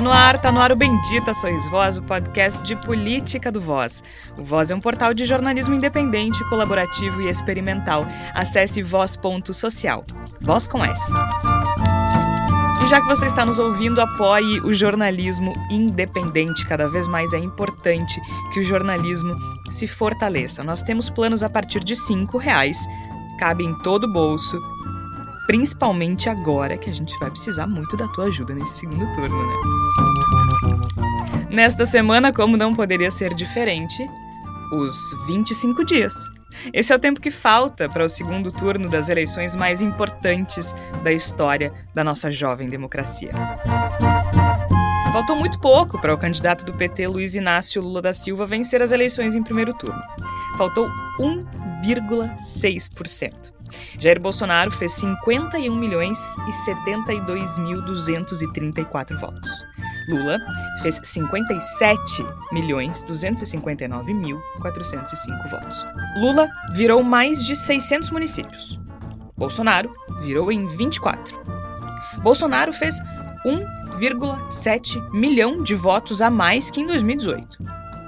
Tá no ar, tá no ar o Bendita Sois Voz, o podcast de política do Voz. O Voz é um portal de jornalismo independente, colaborativo e experimental. Acesse voz.social. Voz com S. E já que você está nos ouvindo, apoie o jornalismo independente. Cada vez mais é importante que o jornalismo se fortaleça. Nós temos planos a partir de R$ reais, cabe em todo o bolso Principalmente agora que a gente vai precisar muito da tua ajuda nesse segundo turno, né? Nesta semana, como não poderia ser diferente, os 25 dias. Esse é o tempo que falta para o segundo turno das eleições mais importantes da história da nossa jovem democracia. Faltou muito pouco para o candidato do PT, Luiz Inácio Lula da Silva, vencer as eleições em primeiro turno. Faltou 1,6%. Jair Bolsonaro fez 51 milhões e 72 mil 234 votos. Lula fez 57 milhões 259 mil 405 votos. Lula virou mais de 600 municípios. Bolsonaro virou em 24. Bolsonaro fez 1,7 milhão de votos a mais que em 2018.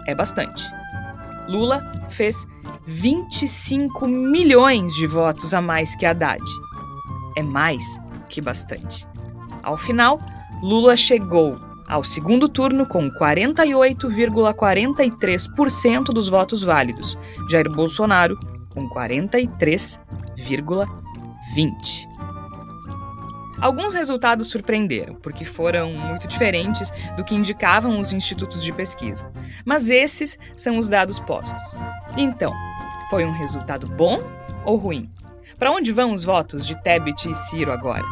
É bastante. Lula fez 25 milhões de votos a mais que Haddad. É mais que bastante. Ao final, Lula chegou ao segundo turno com 48,43% dos votos válidos, Jair Bolsonaro com 43,20%. Alguns resultados surpreenderam, porque foram muito diferentes do que indicavam os institutos de pesquisa. Mas esses são os dados postos. Então, foi um resultado bom ou ruim? Para onde vão os votos de Tebet e Ciro agora?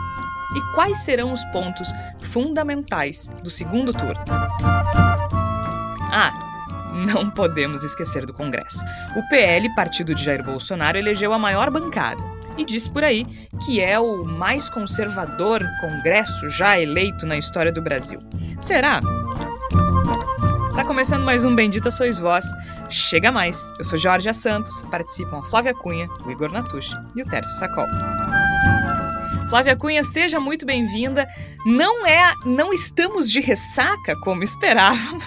E quais serão os pontos fundamentais do segundo turno? Ah, não podemos esquecer do Congresso. O PL, partido de Jair Bolsonaro, elegeu a maior bancada e diz por aí que é o mais conservador Congresso já eleito na história do Brasil. Será? Tá começando mais um Bendita Sois Vós. Chega mais! Eu sou Jorge Santos, participam a Flávia Cunha, o Igor Natucci e o Tércio Sacol. Flávia Cunha, seja muito bem-vinda. Não é, não estamos de ressaca como esperávamos,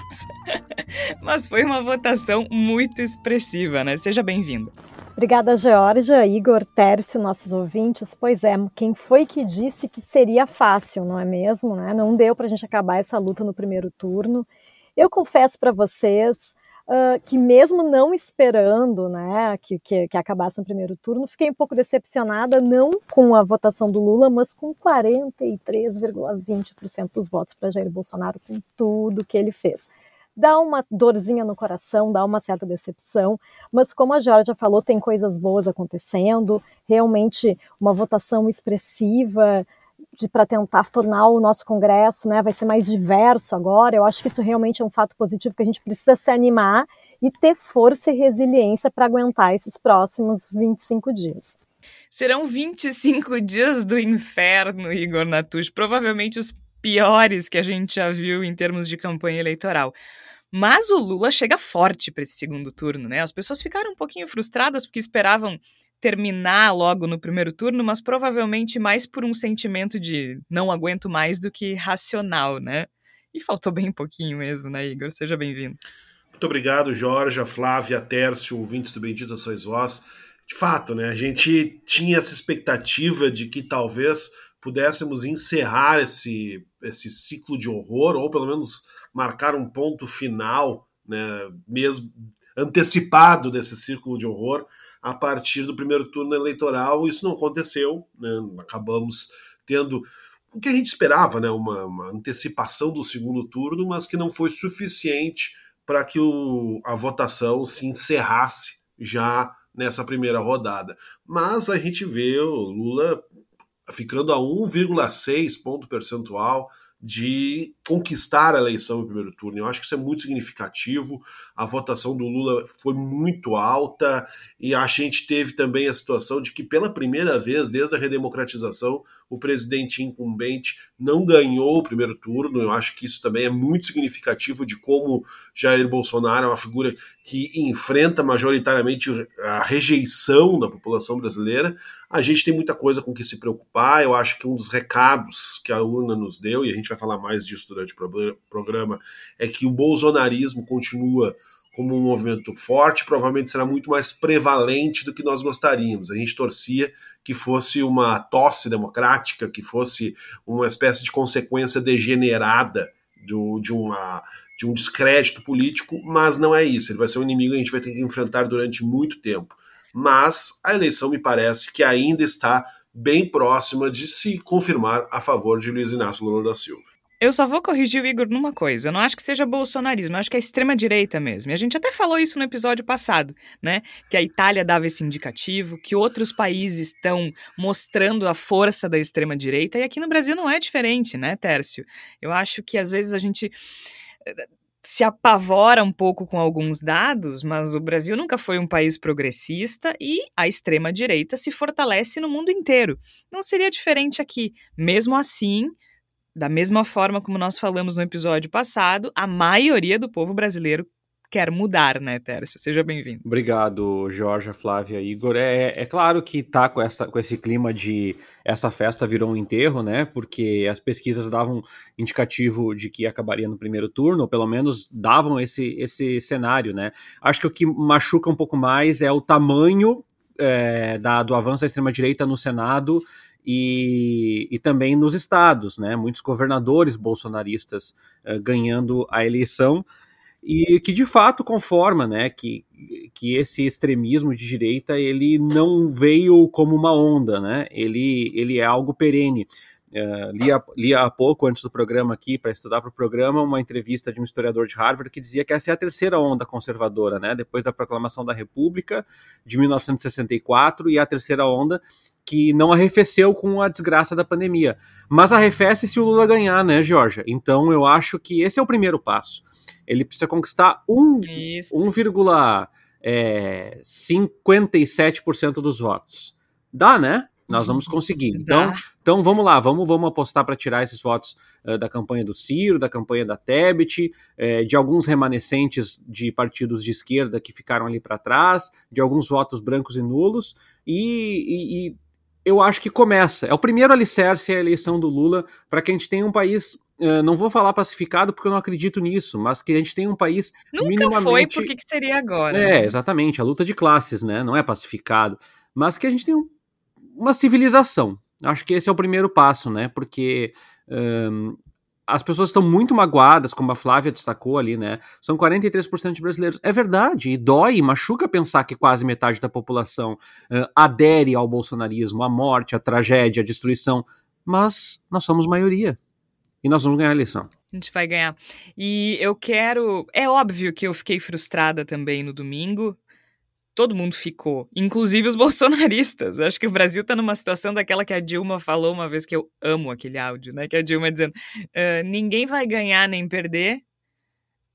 mas foi uma votação muito expressiva, né? Seja bem-vinda. Obrigada, Georgia, Igor, Tércio, nossos ouvintes. Pois é, quem foi que disse que seria fácil, não é mesmo? Né? Não deu para a gente acabar essa luta no primeiro turno. Eu confesso para vocês uh, que, mesmo não esperando né, que, que, que, acabasse no primeiro turno, fiquei um pouco decepcionada, não com a votação do Lula, mas com 43,20% dos votos para Jair Bolsonaro, com tudo que ele fez dá uma dorzinha no coração, dá uma certa decepção, mas como a Georgia falou, tem coisas boas acontecendo, realmente uma votação expressiva para tentar tornar o nosso Congresso, né, vai ser mais diverso agora. Eu acho que isso realmente é um fato positivo que a gente precisa se animar e ter força e resiliência para aguentar esses próximos 25 dias. Serão 25 dias do inferno, Igor Natush, provavelmente os piores que a gente já viu em termos de campanha eleitoral. Mas o Lula chega forte para esse segundo turno, né? As pessoas ficaram um pouquinho frustradas porque esperavam terminar logo no primeiro turno, mas provavelmente mais por um sentimento de não aguento mais do que racional, né? E faltou bem pouquinho mesmo, né, Igor? Seja bem-vindo. Muito obrigado, Jorge, Flávia, Tércio, ouvintes do Bendito Sois Vós. De fato, né, a gente tinha essa expectativa de que talvez pudéssemos encerrar esse, esse ciclo de horror, ou pelo menos marcar um ponto final, né, mesmo antecipado desse círculo de horror, a partir do primeiro turno eleitoral. Isso não aconteceu, né, acabamos tendo o que a gente esperava, né, uma, uma antecipação do segundo turno, mas que não foi suficiente para que o, a votação se encerrasse já nessa primeira rodada. Mas a gente vê o Lula ficando a 1,6 ponto percentual de conquistar a eleição no primeiro turno. Eu acho que isso é muito significativo. A votação do Lula foi muito alta e a gente teve também a situação de que, pela primeira vez desde a redemocratização, o presidente incumbente não ganhou o primeiro turno. Eu acho que isso também é muito significativo de como Jair Bolsonaro é uma figura que enfrenta majoritariamente a rejeição da população brasileira. A gente tem muita coisa com que se preocupar. Eu acho que um dos recados que a urna nos deu, e a gente vai falar mais disso durante o programa, é que o bolsonarismo continua como um movimento forte, provavelmente será muito mais prevalente do que nós gostaríamos. A gente torcia que fosse uma tosse democrática, que fosse uma espécie de consequência degenerada do, de, uma, de um descrédito político, mas não é isso. Ele vai ser um inimigo que a gente vai ter que enfrentar durante muito tempo. Mas a eleição me parece que ainda está bem próxima de se confirmar a favor de Luiz Inácio Lula da Silva. Eu só vou corrigir o Igor numa coisa. Eu não acho que seja bolsonarismo, eu acho que é extrema-direita mesmo. E a gente até falou isso no episódio passado, né? Que a Itália dava esse indicativo, que outros países estão mostrando a força da extrema-direita, e aqui no Brasil não é diferente, né, Tércio? Eu acho que às vezes a gente se apavora um pouco com alguns dados, mas o Brasil nunca foi um país progressista e a extrema-direita se fortalece no mundo inteiro. Não seria diferente aqui. Mesmo assim da mesma forma como nós falamos no episódio passado, a maioria do povo brasileiro quer mudar, né, Tércio? Seja bem-vindo. Obrigado, Jorge, Flávia, Igor. É, é claro que tá com, essa, com esse clima de essa festa virou um enterro, né? Porque as pesquisas davam indicativo de que acabaria no primeiro turno, ou pelo menos davam esse, esse cenário, né? Acho que o que machuca um pouco mais é o tamanho é, da, do avanço da extrema-direita no Senado e, e também nos estados, né? Muitos governadores bolsonaristas uh, ganhando a eleição e que de fato conforma, né? Que, que esse extremismo de direita ele não veio como uma onda, né? Ele, ele é algo perene. Uh, li, há, pouco, antes do programa aqui, para estudar para o programa, uma entrevista de um historiador de Harvard que dizia que essa é a terceira onda conservadora, né? Depois da proclamação da República de 1964 e a terceira onda que não arrefeceu com a desgraça da pandemia. Mas arrefece se o Lula ganhar, né, Georgia? Então eu acho que esse é o primeiro passo. Ele precisa conquistar 1,57% é, dos votos. Dá, né? Nós vamos conseguir. Então, então vamos lá, vamos, vamos apostar para tirar esses votos uh, da campanha do Ciro, da campanha da Tebet, de alguns remanescentes de partidos de esquerda que ficaram ali para trás, de alguns votos brancos e nulos, e, e, e eu acho que começa. É o primeiro alicerce a eleição do Lula para que a gente tenha um país. Uh, não vou falar pacificado porque eu não acredito nisso, mas que a gente tenha um país Nunca minimamente... foi, por que seria agora? É, exatamente, a luta de classes, né? Não é pacificado, mas que a gente tenha um, uma civilização. Acho que esse é o primeiro passo, né? Porque um, as pessoas estão muito magoadas, como a Flávia destacou ali, né? São 43% de brasileiros. É verdade, e dói, machuca pensar que quase metade da população uh, adere ao bolsonarismo, à morte, à tragédia, à destruição. Mas nós somos maioria. E nós vamos ganhar a eleição. A gente vai ganhar. E eu quero. É óbvio que eu fiquei frustrada também no domingo todo mundo ficou, inclusive os bolsonaristas. Acho que o Brasil está numa situação daquela que a Dilma falou uma vez que eu amo aquele áudio, né? Que a Dilma dizendo: uh, ninguém vai ganhar nem perder,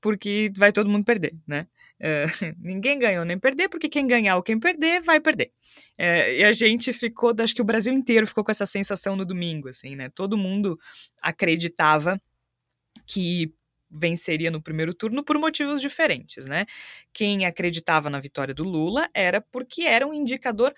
porque vai todo mundo perder, né? Ninguém ganhou nem perder, porque quem ganhar ou quem perder vai perder. Uh, e a gente ficou, acho que o Brasil inteiro ficou com essa sensação no domingo, assim, né? Todo mundo acreditava que venceria no primeiro turno por motivos diferentes, né? Quem acreditava na vitória do Lula era porque era um indicador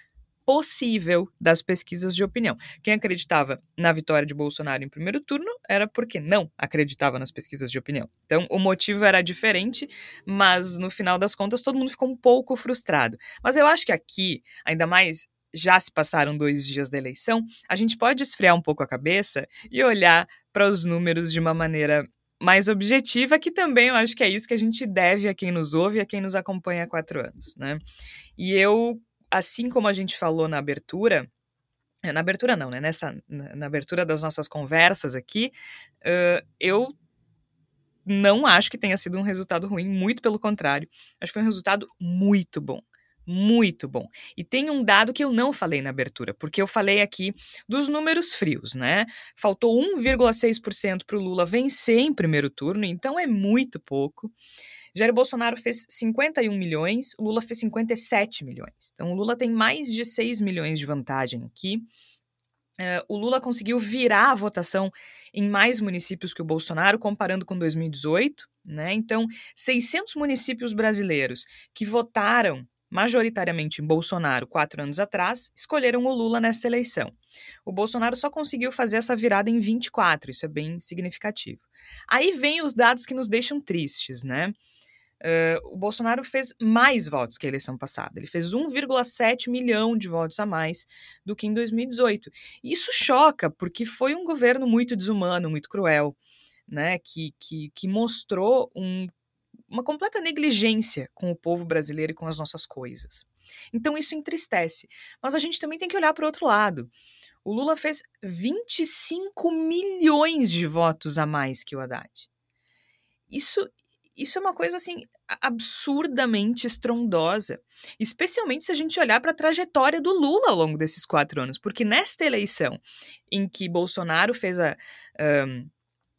possível das pesquisas de opinião. Quem acreditava na vitória de Bolsonaro em primeiro turno era porque não acreditava nas pesquisas de opinião. Então, o motivo era diferente, mas no final das contas todo mundo ficou um pouco frustrado. Mas eu acho que aqui, ainda mais já se passaram dois dias da eleição, a gente pode esfriar um pouco a cabeça e olhar para os números de uma maneira mais objetiva, que também eu acho que é isso que a gente deve a quem nos ouve e a quem nos acompanha há quatro anos, né? E eu, assim como a gente falou na abertura, na abertura não, né? Nessa, na, na abertura das nossas conversas aqui, uh, eu não acho que tenha sido um resultado ruim, muito pelo contrário. Acho que foi um resultado muito bom muito bom. E tem um dado que eu não falei na abertura, porque eu falei aqui dos números frios, né? Faltou 1,6% para o Lula vencer em primeiro turno, então é muito pouco. Jair Bolsonaro fez 51 milhões, Lula fez 57 milhões. Então o Lula tem mais de 6 milhões de vantagem aqui. Uh, o Lula conseguiu virar a votação em mais municípios que o Bolsonaro, comparando com 2018. Né? Então, 600 municípios brasileiros que votaram majoritariamente em Bolsonaro quatro anos atrás, escolheram o Lula nesta eleição. O Bolsonaro só conseguiu fazer essa virada em 24, isso é bem significativo. Aí vem os dados que nos deixam tristes, né? Uh, o Bolsonaro fez mais votos que a eleição passada. Ele fez 1,7 milhão de votos a mais do que em 2018. Isso choca, porque foi um governo muito desumano, muito cruel, né? Que, que, que mostrou um uma completa negligência com o povo brasileiro e com as nossas coisas. Então isso entristece. Mas a gente também tem que olhar para o outro lado. O Lula fez 25 milhões de votos a mais que o Haddad. Isso, isso é uma coisa assim absurdamente estrondosa, especialmente se a gente olhar para a trajetória do Lula ao longo desses quatro anos, porque nesta eleição em que Bolsonaro fez a um,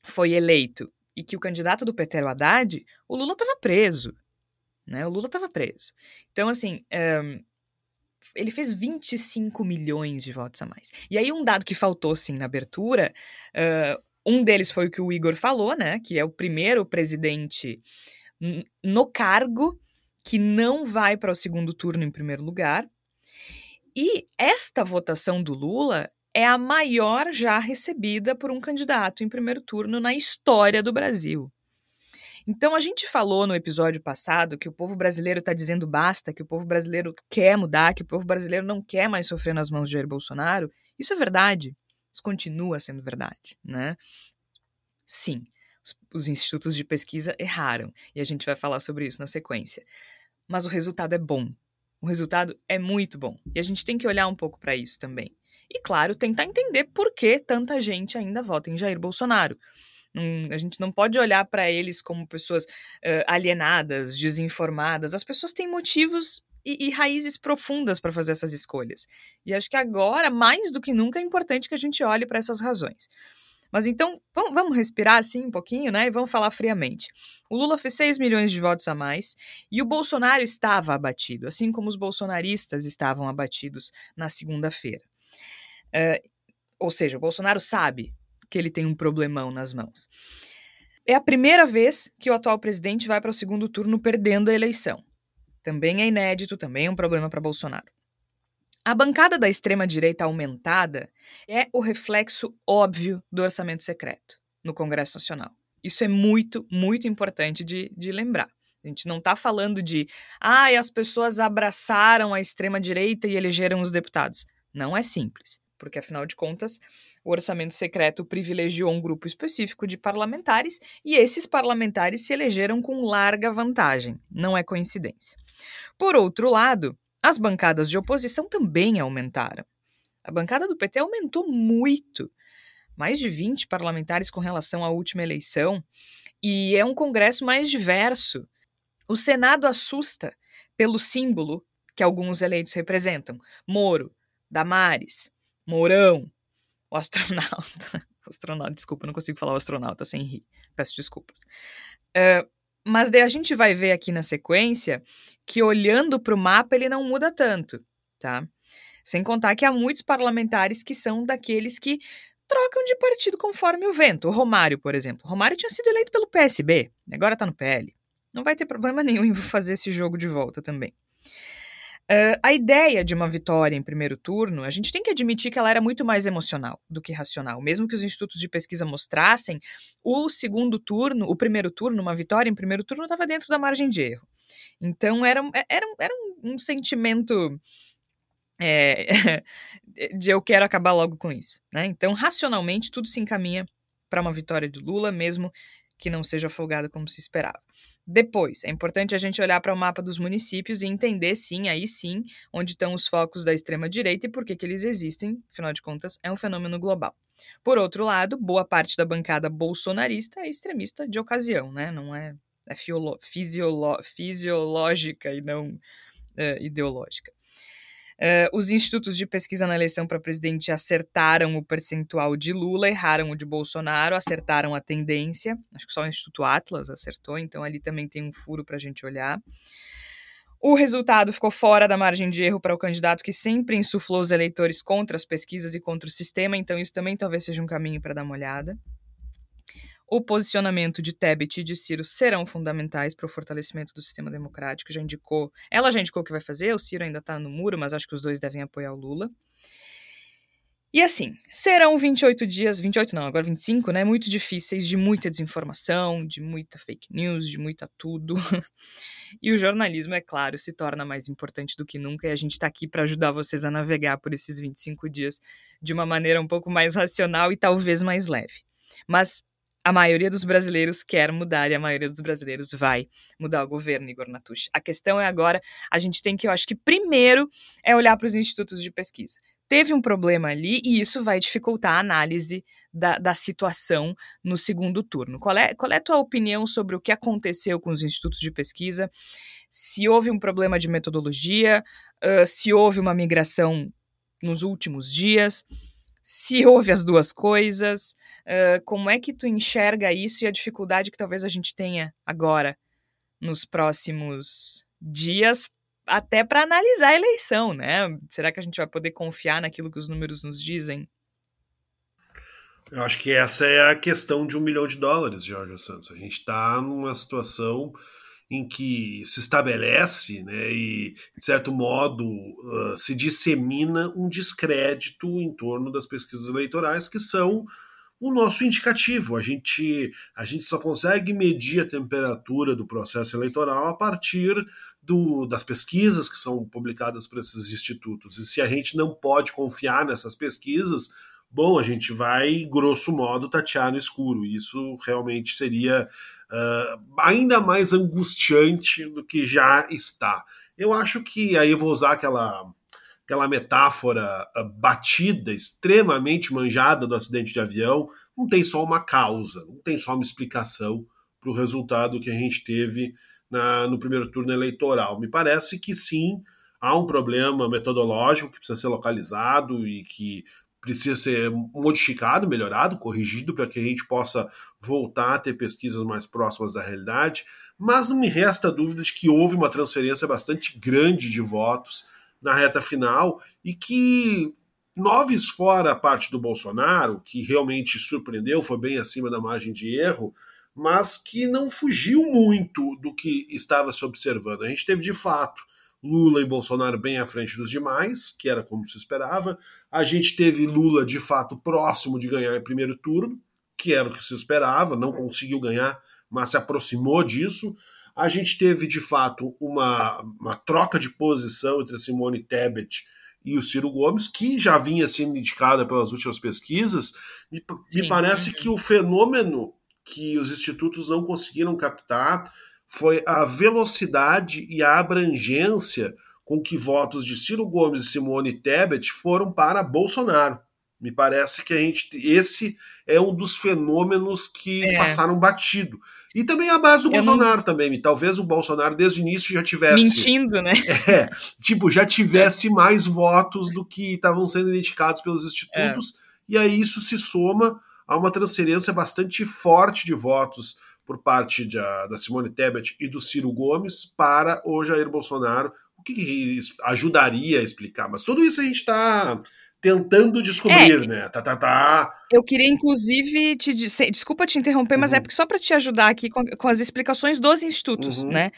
foi eleito e que o candidato do PT era o Haddad, o Lula estava preso. Né? O Lula estava preso. Então, assim, um, ele fez 25 milhões de votos a mais. E aí, um dado que faltou, sim, na abertura, uh, um deles foi o que o Igor falou, né? Que é o primeiro presidente no cargo que não vai para o segundo turno em primeiro lugar. E esta votação do Lula é a maior já recebida por um candidato em primeiro turno na história do Brasil. Então, a gente falou no episódio passado que o povo brasileiro está dizendo basta, que o povo brasileiro quer mudar, que o povo brasileiro não quer mais sofrer nas mãos de Jair Bolsonaro. Isso é verdade. Isso continua sendo verdade, né? Sim, os, os institutos de pesquisa erraram, e a gente vai falar sobre isso na sequência. Mas o resultado é bom. O resultado é muito bom. E a gente tem que olhar um pouco para isso também. E, claro, tentar entender por que tanta gente ainda vota em Jair Bolsonaro. Hum, a gente não pode olhar para eles como pessoas uh, alienadas, desinformadas. As pessoas têm motivos e, e raízes profundas para fazer essas escolhas. E acho que agora, mais do que nunca, é importante que a gente olhe para essas razões. Mas então, vamos, respirar assim um pouquinho, né? E vamos falar friamente. O Lula fez 6 milhões de votos a mais e o Bolsonaro estava abatido, assim como os bolsonaristas estavam abatidos na segunda-feira. Ou seja, o Bolsonaro sabe que ele tem um problemão nas mãos. É a primeira vez que o atual presidente vai para o segundo turno perdendo a eleição. Também é inédito, também é um problema para Bolsonaro. A bancada da extrema-direita aumentada é o reflexo óbvio do orçamento secreto no Congresso Nacional. Isso é muito, muito importante de, de lembrar. A gente não está falando de, ah, as pessoas abraçaram a extrema-direita e elegeram os deputados. Não é simples porque afinal de contas, o orçamento secreto privilegiou um grupo específico de parlamentares e esses parlamentares se elegeram com larga vantagem, não é coincidência. Por outro lado, as bancadas de oposição também aumentaram. A bancada do PT aumentou muito, mais de 20 parlamentares com relação à última eleição, e é um Congresso mais diverso. O Senado assusta pelo símbolo que alguns eleitos representam: Moro, Damares, Mourão, o astronauta. astronauta, desculpa, não consigo falar o astronauta sem rir. Peço desculpas. Uh, mas daí a gente vai ver aqui na sequência que olhando para o mapa ele não muda tanto, tá? Sem contar que há muitos parlamentares que são daqueles que trocam de partido conforme o vento. O Romário, por exemplo. O Romário tinha sido eleito pelo PSB, agora está no PL. Não vai ter problema nenhum em fazer esse jogo de volta também. Uh, a ideia de uma vitória em primeiro turno, a gente tem que admitir que ela era muito mais emocional do que racional. Mesmo que os institutos de pesquisa mostrassem, o segundo turno, o primeiro turno, uma vitória em primeiro turno, estava dentro da margem de erro. Então era, era, era um, um sentimento é, de eu quero acabar logo com isso. Né? Então, racionalmente, tudo se encaminha para uma vitória de Lula, mesmo que não seja folgada como se esperava. Depois, é importante a gente olhar para o mapa dos municípios e entender, sim, aí sim, onde estão os focos da extrema-direita e por que, que eles existem, afinal de contas, é um fenômeno global. Por outro lado, boa parte da bancada bolsonarista é extremista de ocasião, né? Não é, é fisiológica e não é, ideológica. Uh, os institutos de pesquisa na eleição para presidente acertaram o percentual de Lula, erraram o de Bolsonaro, acertaram a tendência. Acho que só o Instituto Atlas acertou, então ali também tem um furo para a gente olhar. O resultado ficou fora da margem de erro para o candidato que sempre insuflou os eleitores contra as pesquisas e contra o sistema, então isso também talvez seja um caminho para dar uma olhada. O posicionamento de Tebet e de Ciro serão fundamentais para o fortalecimento do sistema democrático. Já indicou, ela já indicou o que vai fazer, o Ciro ainda está no muro, mas acho que os dois devem apoiar o Lula. E assim, serão 28 dias, 28 não, agora 25, né? Muito difíceis, de muita desinformação, de muita fake news, de muita tudo. e o jornalismo, é claro, se torna mais importante do que nunca, e a gente está aqui para ajudar vocês a navegar por esses 25 dias de uma maneira um pouco mais racional e talvez mais leve. Mas a maioria dos brasileiros quer mudar e a maioria dos brasileiros vai mudar o governo, Igor Natush. A questão é agora, a gente tem que, eu acho que primeiro é olhar para os institutos de pesquisa teve um problema ali e isso vai dificultar a análise da, da situação no segundo turno. Qual é, qual é a tua opinião sobre o que aconteceu com os institutos de pesquisa? Se houve um problema de metodologia, uh, se houve uma migração nos últimos dias, se houve as duas coisas, uh, como é que tu enxerga isso e a dificuldade que talvez a gente tenha agora nos próximos dias até para analisar a eleição, né? Será que a gente vai poder confiar naquilo que os números nos dizem? Eu acho que essa é a questão de um milhão de dólares, Jorge Santos. A gente está numa situação em que se estabelece né, e, de certo modo, uh, se dissemina um descrédito em torno das pesquisas eleitorais, que são o nosso indicativo. A gente, a gente só consegue medir a temperatura do processo eleitoral a partir do, das pesquisas que são publicadas por esses institutos. E se a gente não pode confiar nessas pesquisas, bom, a gente vai, grosso modo, tatear no escuro. Isso realmente seria uh, ainda mais angustiante do que já está. Eu acho que aí eu vou usar aquela aquela metáfora uh, batida, extremamente manjada do acidente de avião, não tem só uma causa, não tem só uma explicação para o resultado que a gente teve na, no primeiro turno eleitoral. Me parece que sim, há um problema metodológico que precisa ser localizado e que precisa ser modificado, melhorado, corrigido para que a gente possa voltar a ter pesquisas mais próximas da realidade. Mas não me resta dúvida de que houve uma transferência bastante grande de votos na reta final e que noves fora a parte do Bolsonaro, que realmente surpreendeu, foi bem acima da margem de erro, mas que não fugiu muito do que estava se observando. A gente teve de fato Lula e Bolsonaro bem à frente dos demais, que era como se esperava. A gente teve Lula de fato próximo de ganhar em primeiro turno, que era o que se esperava, não conseguiu ganhar, mas se aproximou disso. A gente teve, de fato, uma, uma troca de posição entre a Simone Tebet e o Ciro Gomes, que já vinha sendo indicada pelas últimas pesquisas. Me, me parece que o fenômeno que os institutos não conseguiram captar foi a velocidade e a abrangência com que votos de Ciro Gomes e Simone Tebet foram para Bolsonaro. Me parece que a gente esse é um dos fenômenos que é. passaram batido. E também a base do Eu Bolsonaro não... também. Talvez o Bolsonaro desde o início já tivesse mentindo, né? É, tipo, já tivesse mais votos do que estavam sendo identificados pelos institutos. É. E aí isso se soma a uma transferência bastante forte de votos por parte de, da Simone Tebet e do Ciro Gomes para o Jair Bolsonaro, o que, ajudaria a explicar. Mas tudo isso a gente está tentando descobrir, é, né? Tá, tá, tá. Eu queria, inclusive, te desculpa te interromper, uhum. mas é porque só para te ajudar aqui com, com, as explicações dos institutos, uhum. né?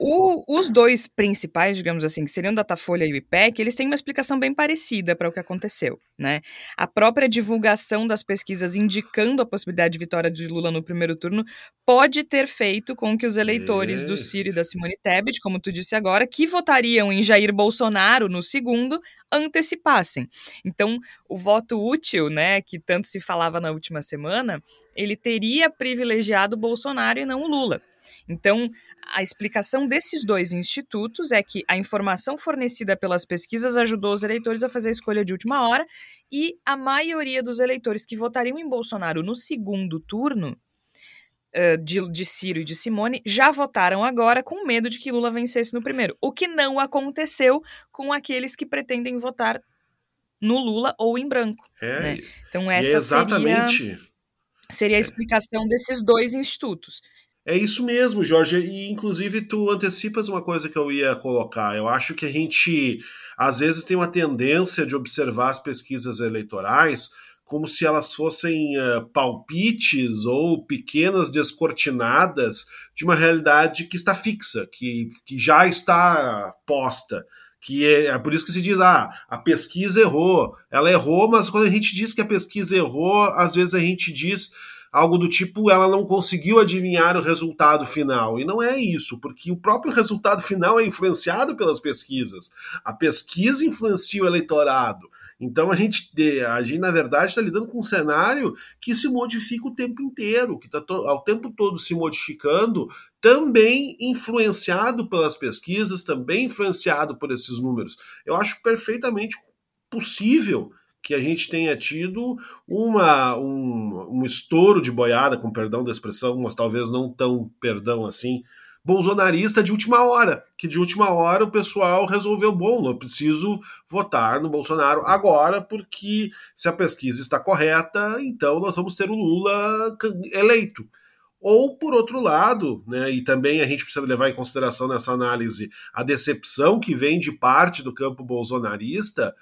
O, os dois principais, digamos assim, que seriam o Datafolha e o IPEC, eles têm uma explicação bem parecida para o que aconteceu, né? A própria divulgação das pesquisas indicando a possibilidade de vitória de Lula no primeiro turno pode ter feito com que os eleitores do Ciro e da Simone Tebet, como tu disse agora, que votariam em Jair Bolsonaro no segundo, antecipassem. Então, o voto útil, né, que tanto se falava na última semana, ele teria privilegiado Bolsonaro e não o Lula. Então, a explicação desses dois institutos é que a informação fornecida pelas pesquisas ajudou os eleitores a fazer a escolha de última hora e a maioria dos eleitores que votariam em Bolsonaro no segundo turno de, de Ciro e de Simone já votaram agora com medo de que Lula vencesse no primeiro, o que não aconteceu com aqueles que pretendem votar no Lula ou em branco. É, né? Então essa é exatamente... seria, seria a explicação desses dois institutos. É isso mesmo, Jorge. E inclusive tu antecipas uma coisa que eu ia colocar. Eu acho que a gente às vezes tem uma tendência de observar as pesquisas eleitorais como se elas fossem uh, palpites ou pequenas descortinadas de uma realidade que está fixa, que, que já está posta. Que é, é por isso que se diz, ah, a pesquisa errou. Ela errou, mas quando a gente diz que a pesquisa errou, às vezes a gente diz algo do tipo ela não conseguiu adivinhar o resultado final. E não é isso, porque o próprio resultado final é influenciado pelas pesquisas. A pesquisa influencia o eleitorado. Então a gente, a gente na verdade, está lidando com um cenário que se modifica o tempo inteiro, que está ao tempo todo se modificando, também influenciado pelas pesquisas, também influenciado por esses números. Eu acho perfeitamente possível que a gente tenha tido uma, um, um estouro de boiada, com perdão da expressão, mas talvez não tão perdão assim, bolsonarista de última hora, que de última hora o pessoal resolveu, bom, eu preciso votar no Bolsonaro agora, porque se a pesquisa está correta, então nós vamos ter o Lula eleito. Ou, por outro lado, né, e também a gente precisa levar em consideração nessa análise a decepção que vem de parte do campo bolsonarista,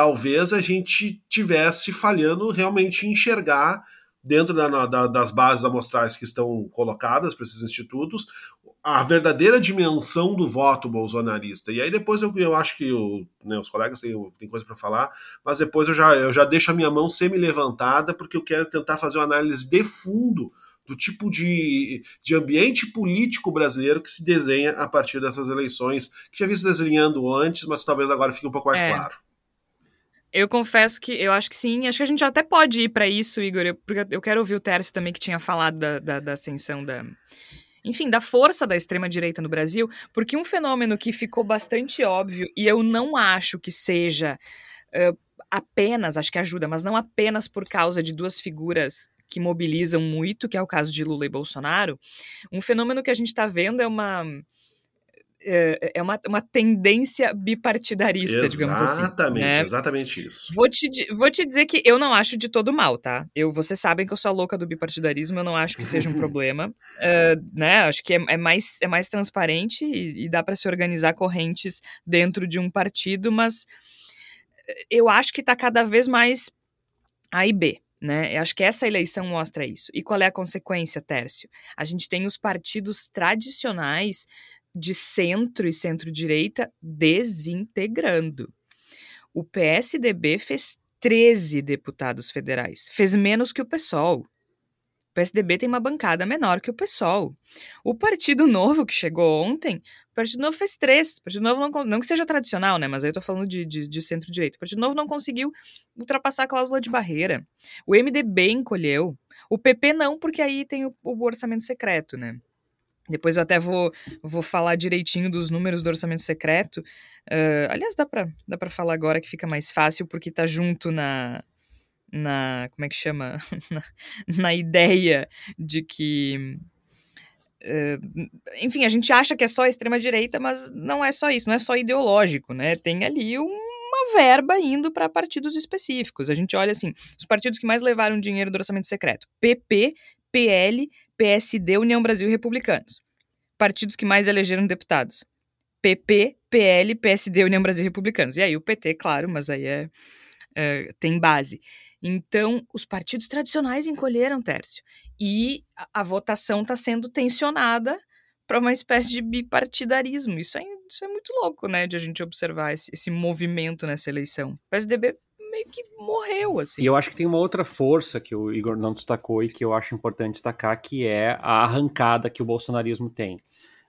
talvez a gente tivesse falhando realmente em enxergar dentro da, da, das bases amostrais que estão colocadas para esses institutos a verdadeira dimensão do voto bolsonarista. E aí depois eu, eu acho que o, né, os colegas têm, têm coisa para falar, mas depois eu já, eu já deixo a minha mão semi-levantada porque eu quero tentar fazer uma análise de fundo do tipo de, de ambiente político brasileiro que se desenha a partir dessas eleições, que já vi se desenhando antes, mas talvez agora fique um pouco mais é. claro. Eu confesso que eu acho que sim. Acho que a gente até pode ir para isso, Igor, porque eu quero ouvir o Tércio também, que tinha falado da, da, da ascensão da, enfim, da força da extrema-direita no Brasil, porque um fenômeno que ficou bastante óbvio, e eu não acho que seja uh, apenas, acho que ajuda, mas não apenas por causa de duas figuras que mobilizam muito, que é o caso de Lula e Bolsonaro, um fenômeno que a gente está vendo é uma é, é uma, uma tendência bipartidarista, exatamente, digamos assim. Exatamente, né? exatamente isso. Vou te, vou te dizer que eu não acho de todo mal, tá? Eu, vocês sabem que eu sou a louca do bipartidarismo, eu não acho que seja um problema. Uh, né? Acho que é, é, mais, é mais transparente e, e dá para se organizar correntes dentro de um partido, mas eu acho que está cada vez mais A e B. Né? Eu acho que essa eleição mostra isso. E qual é a consequência, Tércio? A gente tem os partidos tradicionais de centro e centro-direita desintegrando. O PSDB fez 13 deputados federais, fez menos que o PSOL. O PSDB tem uma bancada menor que o PSOL. O Partido Novo, que chegou ontem, o Partido Novo fez três. O Partido Novo não, não que seja tradicional, né? Mas aí eu tô falando de, de, de centro-direita. O Partido Novo não conseguiu ultrapassar a cláusula de barreira. O MDB encolheu. O PP não, porque aí tem o, o orçamento secreto, né? Depois eu até vou, vou falar direitinho dos números do orçamento secreto. Uh, aliás, dá para dá falar agora que fica mais fácil, porque tá junto na. na como é que chama? na, na ideia de que. Uh, enfim, a gente acha que é só extrema-direita, mas não é só isso, não é só ideológico, né? Tem ali uma verba indo para partidos específicos. A gente olha assim: os partidos que mais levaram dinheiro do orçamento secreto: PP, PL, PSD, União Brasil e Republicanos. Partidos que mais elegeram deputados. PP, PL, PSD, União Brasil e Republicanos. E aí o PT, claro, mas aí é, é tem base. Então, os partidos tradicionais encolheram, Tércio. E a, a votação está sendo tensionada para uma espécie de bipartidarismo. Isso é, isso é muito louco, né, de a gente observar esse, esse movimento nessa eleição. O PSDB meio que morreu, assim. E eu acho que tem uma outra força que o Igor não destacou e que eu acho importante destacar, que é a arrancada que o bolsonarismo tem.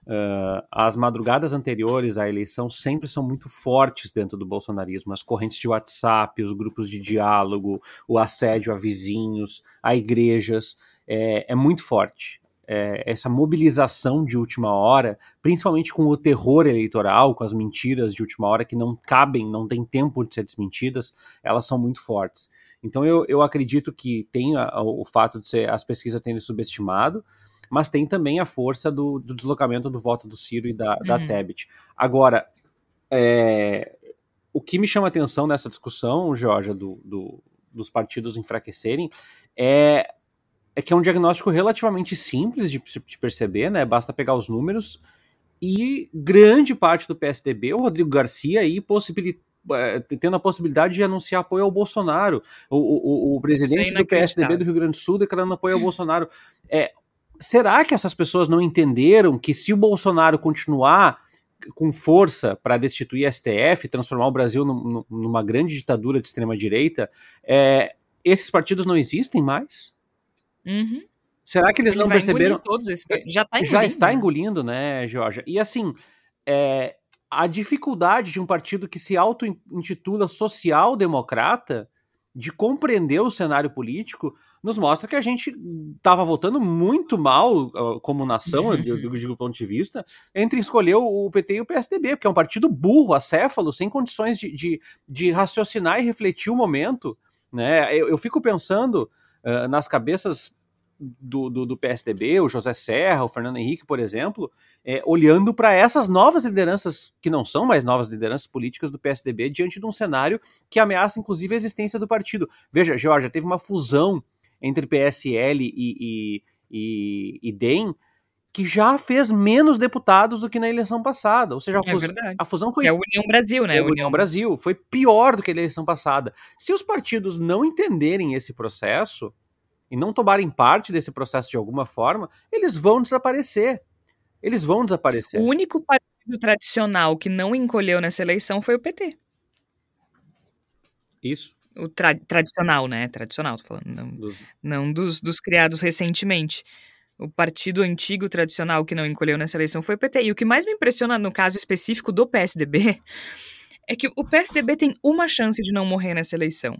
Uh, as madrugadas anteriores à eleição sempre são muito fortes dentro do bolsonarismo. As correntes de WhatsApp, os grupos de diálogo, o assédio a vizinhos, a igrejas, é, é muito forte é, essa mobilização de última hora, principalmente com o terror eleitoral, com as mentiras de última hora que não cabem, não tem tempo de ser desmentidas, elas são muito fortes. Então eu, eu acredito que tem a, o fato de ser, as pesquisas terem subestimado, mas tem também a força do, do deslocamento do voto do Ciro e da, uhum. da Tebet. Agora, é, o que me chama atenção nessa discussão, Georgia, do, do, dos partidos enfraquecerem, é é que é um diagnóstico relativamente simples de, de perceber, né? Basta pegar os números e grande parte do PSDB, o Rodrigo Garcia aí é, tendo a possibilidade de anunciar apoio ao Bolsonaro. O, o, o presidente do PSDB do Rio Grande do Sul declarando apoio ao Bolsonaro. É, será que essas pessoas não entenderam que se o Bolsonaro continuar com força para destituir a STF, transformar o Brasil num, numa grande ditadura de extrema-direita, é, esses partidos não existem mais? Uhum. Será que eles Ele não perceberam? Todos esse... Já, tá já está engolindo, né, Georgia? E assim, é, a dificuldade de um partido que se auto-intitula social-democrata de compreender o cenário político nos mostra que a gente estava votando muito mal uh, como nação, eu digo, do ponto de vista, entre escolher o PT e o PSDB, porque é um partido burro, acéfalo, sem condições de, de, de raciocinar e refletir o momento. Né? Eu, eu fico pensando uh, nas cabeças do, do, do, PSDB, o José Serra, o Fernando Henrique, por exemplo, é, olhando para essas novas lideranças, que não são mais novas lideranças políticas do PSDB, diante de um cenário que ameaça, inclusive, a existência do partido. Veja, Georgia, teve uma fusão entre PSL e, e, e, e DEM que já fez menos deputados do que na eleição passada. Ou seja, a, fus é a fusão foi. É a União Brasil, né? É a União Brasil. Foi pior do que a eleição passada. Se os partidos não entenderem esse processo, e não tomarem parte desse processo de alguma forma, eles vão desaparecer. Eles vão desaparecer. O único partido tradicional que não encolheu nessa eleição foi o PT. Isso. O tra tradicional, né? Tradicional, tô falando. Não dos, não dos, dos criados recentemente. O partido antigo tradicional que não encolheu nessa eleição foi o PT. E o que mais me impressiona no caso específico do PSDB é que o PSDB tem uma chance de não morrer nessa eleição,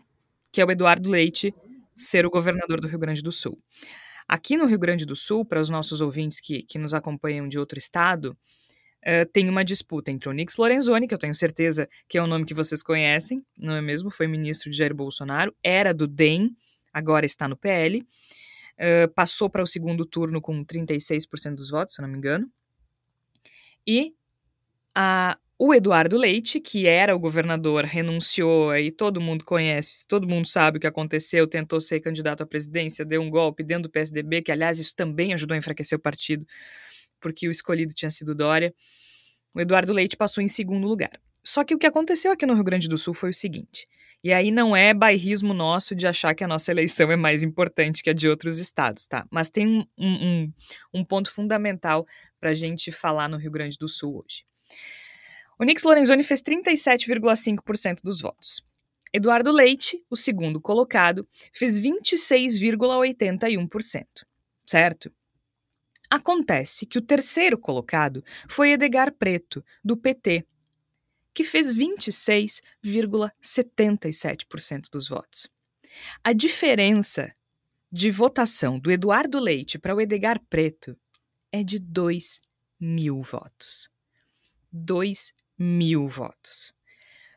que é o Eduardo Leite, ser o governador do Rio Grande do Sul. Aqui no Rio Grande do Sul, para os nossos ouvintes que, que nos acompanham de outro estado, uh, tem uma disputa entre o Nix Lorenzoni, que eu tenho certeza que é um nome que vocês conhecem, não é mesmo? Foi ministro de Jair Bolsonaro, era do DEM, agora está no PL, uh, passou para o segundo turno com 36% dos votos, se eu não me engano. E a o Eduardo Leite, que era o governador, renunciou, aí todo mundo conhece, todo mundo sabe o que aconteceu, tentou ser candidato à presidência, deu um golpe dentro do PSDB, que aliás isso também ajudou a enfraquecer o partido, porque o escolhido tinha sido Dória. O Eduardo Leite passou em segundo lugar. Só que o que aconteceu aqui no Rio Grande do Sul foi o seguinte, e aí não é bairrismo nosso de achar que a nossa eleição é mais importante que a de outros estados, tá? Mas tem um, um, um ponto fundamental para a gente falar no Rio Grande do Sul hoje. O Nix Lorenzoni fez 37,5% dos votos. Eduardo Leite, o segundo colocado, fez 26,81%. Certo? Acontece que o terceiro colocado foi Edgar Preto, do PT, que fez 26,77% dos votos. A diferença de votação do Eduardo Leite para o Edgar Preto é de 2 mil votos. 2 mil votos.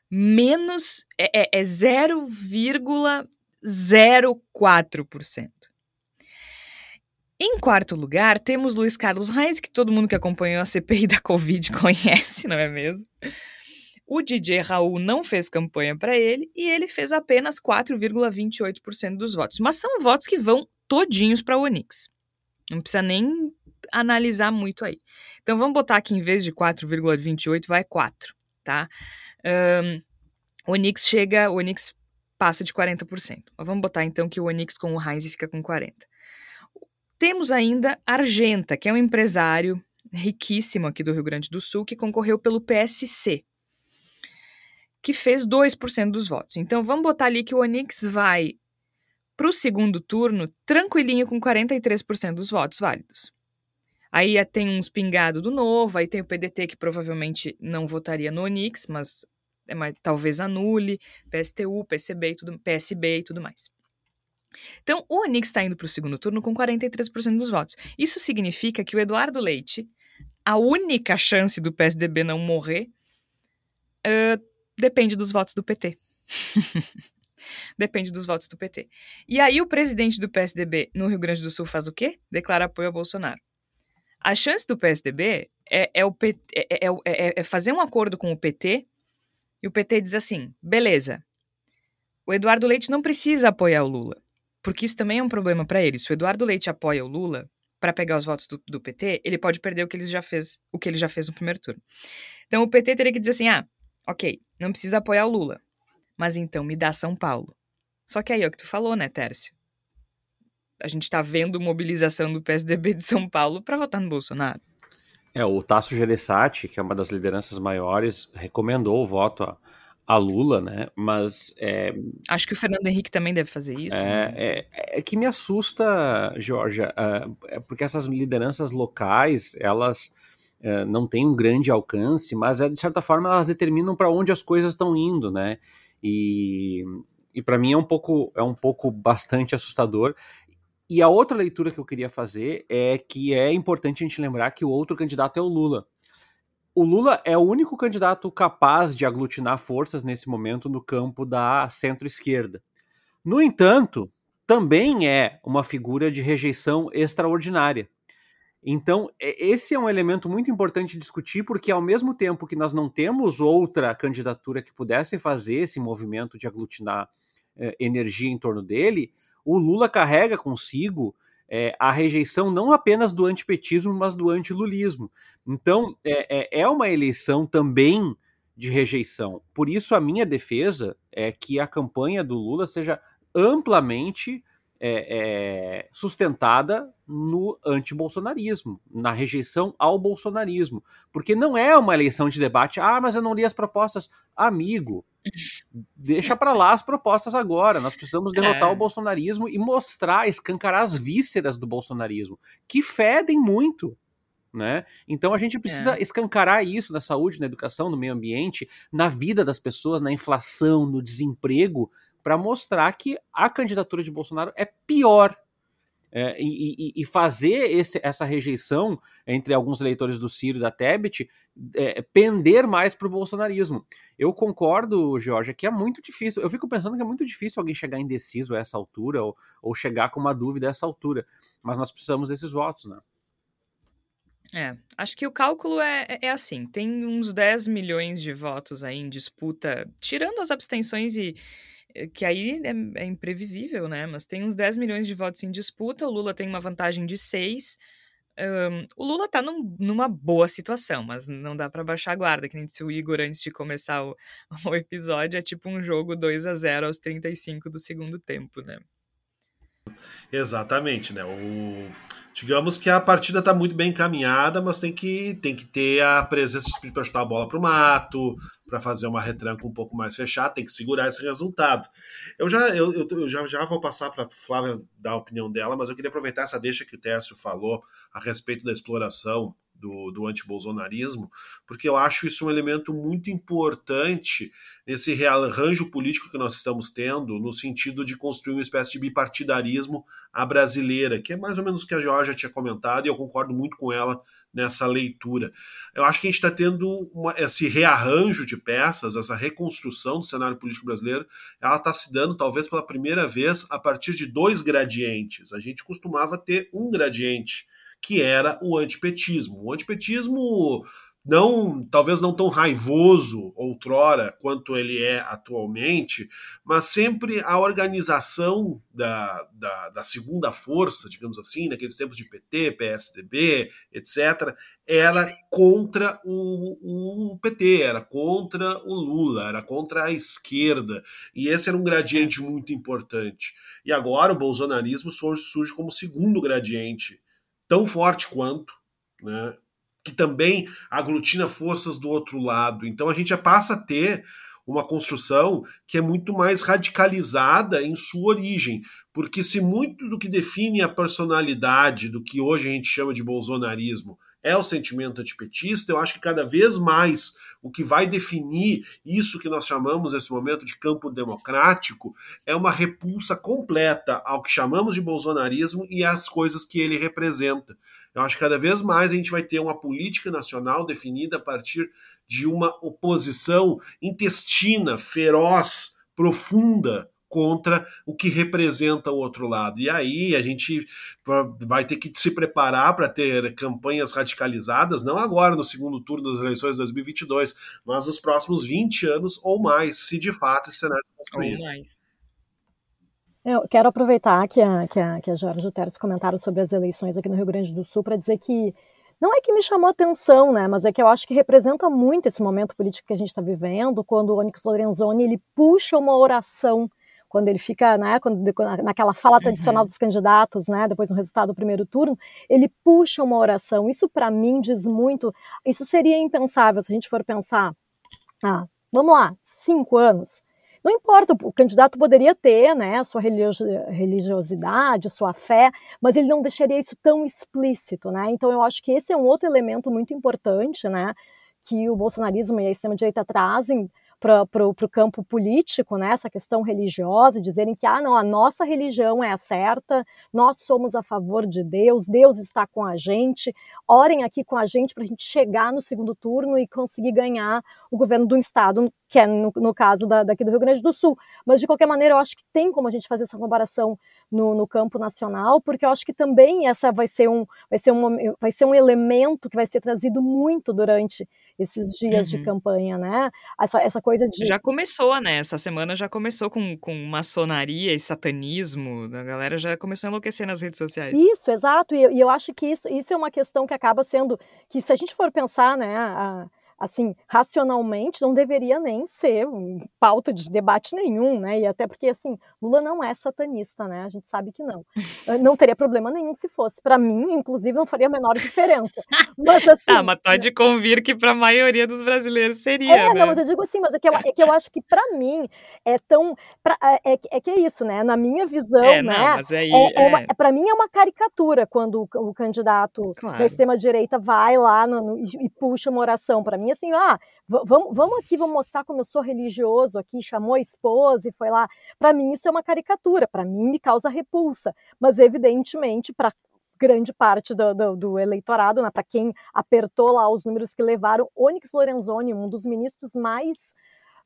Menos é, é, é 0,04%. Em quarto lugar, temos Luiz Carlos Reis, que todo mundo que acompanhou a CPI da Covid conhece, não é mesmo? O DJ Raul não fez campanha para ele e ele fez apenas 4,28% dos votos. Mas são votos que vão todinhos para o Onix. Não precisa nem analisar muito aí. Então vamos botar aqui em vez de 4,28 vai 4, tá? Um, o Onix chega, o Onix passa de 40%. Mas vamos botar então que o Onix com o Heinz fica com 40. Temos ainda Argenta, que é um empresário riquíssimo aqui do Rio Grande do Sul que concorreu pelo PSC, que fez 2% dos votos. Então vamos botar ali que o Onix vai para o segundo turno tranquilinho com 43% dos votos válidos. Aí é, tem uns pingados do novo, aí tem o PDT que provavelmente não votaria no Onix, mas, é, talvez anule, PSTU, PCB e tudo, PSB e tudo mais. Então, o Onix está indo para o segundo turno com 43% dos votos. Isso significa que o Eduardo Leite, a única chance do PSDB não morrer, uh, depende dos votos do PT. Depende dos votos do PT. E aí o presidente do PSDB no Rio Grande do Sul faz o quê? Declara apoio a Bolsonaro. A chance do PSDB é, é, o PT, é, é, é, fazer um acordo com o PT e o PT diz assim: beleza, o Eduardo Leite não precisa apoiar o Lula, Porque isso também é um problema para ele. Se o Eduardo Leite apoia o Lula para pegar os votos do, do, PT, ele pode perder o que ele já fez, o que ele já fez no primeiro turno. Então o PT teria que dizer assim: "Ah, OK, não precisa apoiar o Lula, mas então me dá São Paulo". Só que aí é o que tu falou, né, Tércio? A gente tá vendo mobilização do PSDB de São Paulo para votar no Bolsonaro. É, o Tasso Gereissati, que é uma das lideranças maiores, recomendou o voto a, a Lula, né? Mas. É, Acho que o Fernando Henrique também deve fazer isso. É, é, é que me assusta, Georgia, é, é porque essas lideranças locais, elas é, não têm um grande alcance, mas é, de certa forma elas determinam para onde as coisas estão indo, né? E, e para mim é um pouco é um pouco bastante assustador. E a outra leitura que eu queria fazer é que é importante a gente lembrar que o outro candidato é o Lula o Lula é o único candidato capaz de aglutinar forças nesse momento no campo da centro-esquerda. No entanto, também é uma figura de rejeição extraordinária. Então, esse é um elemento muito importante discutir, porque ao mesmo tempo que nós não temos outra candidatura que pudesse fazer esse movimento de aglutinar eh, energia em torno dele, o Lula carrega consigo é, a rejeição não apenas do antipetismo, mas do antilulismo. Então, é, é, é uma eleição também de rejeição. Por isso, a minha defesa é que a campanha do Lula seja amplamente é, é, sustentada no antibolsonarismo, na rejeição ao bolsonarismo. Porque não é uma eleição de debate, ah, mas eu não li as propostas. Amigo, deixa para lá as propostas agora. Nós precisamos derrotar é. o bolsonarismo e mostrar, escancarar as vísceras do bolsonarismo, que fedem muito. Né? Então a gente precisa é. escancarar isso na saúde, na educação, no meio ambiente, na vida das pessoas, na inflação, no desemprego, para mostrar que a candidatura de Bolsonaro é pior é, e, e, fazer esse, essa rejeição entre alguns eleitores do Ciro e da Tebet é, pender mais para o bolsonarismo. Eu concordo, Georgia, que é muito difícil. Eu fico pensando que é muito difícil alguém chegar indeciso a essa altura ou, ou chegar com uma dúvida a essa altura. Mas nós precisamos desses votos, né? É, acho que o cálculo é, é, é assim: tem uns 10 milhões de votos aí em disputa, tirando as abstenções e, que aí é, é, imprevisível, né? Mas tem uns 10 milhões de votos em disputa, o Lula tem uma vantagem de 6. Um, o Lula tá num, numa boa situação, mas não dá para baixar a guarda, que nem disse o Igor antes de começar o, o episódio, é tipo um jogo 2 a 0 aos 35 do segundo tempo, né? Exatamente, né? O, digamos que a partida está muito bem encaminhada, mas tem que, tem que ter a presença de espírito para chutar a bola para o mato, para fazer uma retranca um pouco mais fechada, tem que segurar esse resultado. Eu já, eu, eu já, já vou passar para a Flávia dar a opinião dela, mas eu queria aproveitar essa deixa que o Tércio falou a respeito da exploração do, do antibolsonarismo, porque eu acho isso um elemento muito importante nesse rearranjo político que nós estamos tendo, no sentido de construir uma espécie de bipartidarismo à brasileira, que é mais ou menos o que a Georgia tinha comentado, e eu concordo muito com ela nessa leitura. Eu acho que a gente está tendo uma, esse rearranjo de peças, essa reconstrução do cenário político brasileiro, ela está se dando talvez pela primeira vez a partir de dois gradientes. A gente costumava ter um gradiente que era o antipetismo. O antipetismo não, talvez não tão raivoso outrora quanto ele é atualmente, mas sempre a organização da, da, da, segunda força, digamos assim, naqueles tempos de PT, PSDB, etc., era contra o, o PT, era contra o Lula, era contra a esquerda, e esse era um gradiente muito importante. E agora o bolsonarismo surge, surge como segundo gradiente tão forte quanto, né, que também aglutina forças do outro lado. Então a gente já passa a ter uma construção que é muito mais radicalizada em sua origem, porque se muito do que define a personalidade do que hoje a gente chama de bolsonarismo é o sentimento antipetista, eu acho que cada vez mais o que vai definir isso que nós chamamos nesse momento de campo democrático é uma repulsa completa ao que chamamos de bolsonarismo e às coisas que ele representa. Eu acho que cada vez mais a gente vai ter uma política nacional definida a partir de uma oposição intestina, feroz, profunda contra o que representa o outro lado. E aí a gente vai ter que se preparar para ter campanhas radicalizadas, não agora no segundo turno das eleições de 2022, mas nos próximos 20 anos ou mais, se de fato esse cenário se construir. Ou mais. Eu quero aproveitar que a, que a, que a Jorge Teres comentaram sobre as eleições aqui no Rio Grande do Sul para dizer que não é que me chamou atenção, né, mas é que eu acho que representa muito esse momento político que a gente está vivendo, quando o Onyx Lorenzoni ele puxa uma oração quando ele fica, né, quando, naquela fala tradicional uhum. dos candidatos, né, depois do resultado do primeiro turno, ele puxa uma oração. Isso para mim diz muito. Isso seria impensável se a gente for pensar, ah, vamos lá, cinco anos. Não importa, o candidato poderia ter né, a sua religiosidade, sua fé, mas ele não deixaria isso tão explícito. Né? Então, eu acho que esse é um outro elemento muito importante né, que o bolsonarismo e a extrema-direita trazem para o campo político, né, essa questão religiosa, dizerem que ah, não, a nossa religião é a certa, nós somos a favor de Deus, Deus está com a gente, orem aqui com a gente para a gente chegar no segundo turno e conseguir ganhar o governo do Estado, que é no, no caso da, daqui do Rio Grande do Sul. Mas, de qualquer maneira, eu acho que tem como a gente fazer essa comparação no, no campo nacional, porque eu acho que também essa vai ser, um, vai, ser um, vai ser um elemento que vai ser trazido muito durante esses dias uhum. de campanha, né? Essa, essa coisa de. Já começou, né? Essa semana já começou com, com maçonaria e satanismo. A galera já começou a enlouquecer nas redes sociais. Isso, exato. E, e eu acho que isso, isso é uma questão que acaba sendo. que se a gente for pensar, né? A, assim, racionalmente, não deveria nem ser pauta de debate nenhum, né? E até porque, assim, Lula não é satanista, né? A gente sabe que não. Não teria problema nenhum se fosse. Para mim, inclusive, não faria a menor diferença. Mas, assim... Tá, mas pode convir que para a maioria dos brasileiros seria, É, né? não, mas eu digo assim, mas é que eu, é que eu acho que para mim é tão... Pra, é, é, é, que é isso, né? Na minha visão, é, né? Não, mas aí, é, é, é. para mim é uma caricatura quando o, o candidato claro. da extrema-direita vai lá no, no, e, e puxa uma oração. Para mim, assim, ah, vamos, vamos aqui, vamos mostrar como eu sou religioso aqui, chamou a esposa e foi lá. Para mim, isso é uma caricatura, para mim, me causa repulsa. Mas, evidentemente, para grande parte do, do, do eleitorado, né, para quem apertou lá os números que levaram, Onyx Lorenzoni, um dos ministros mais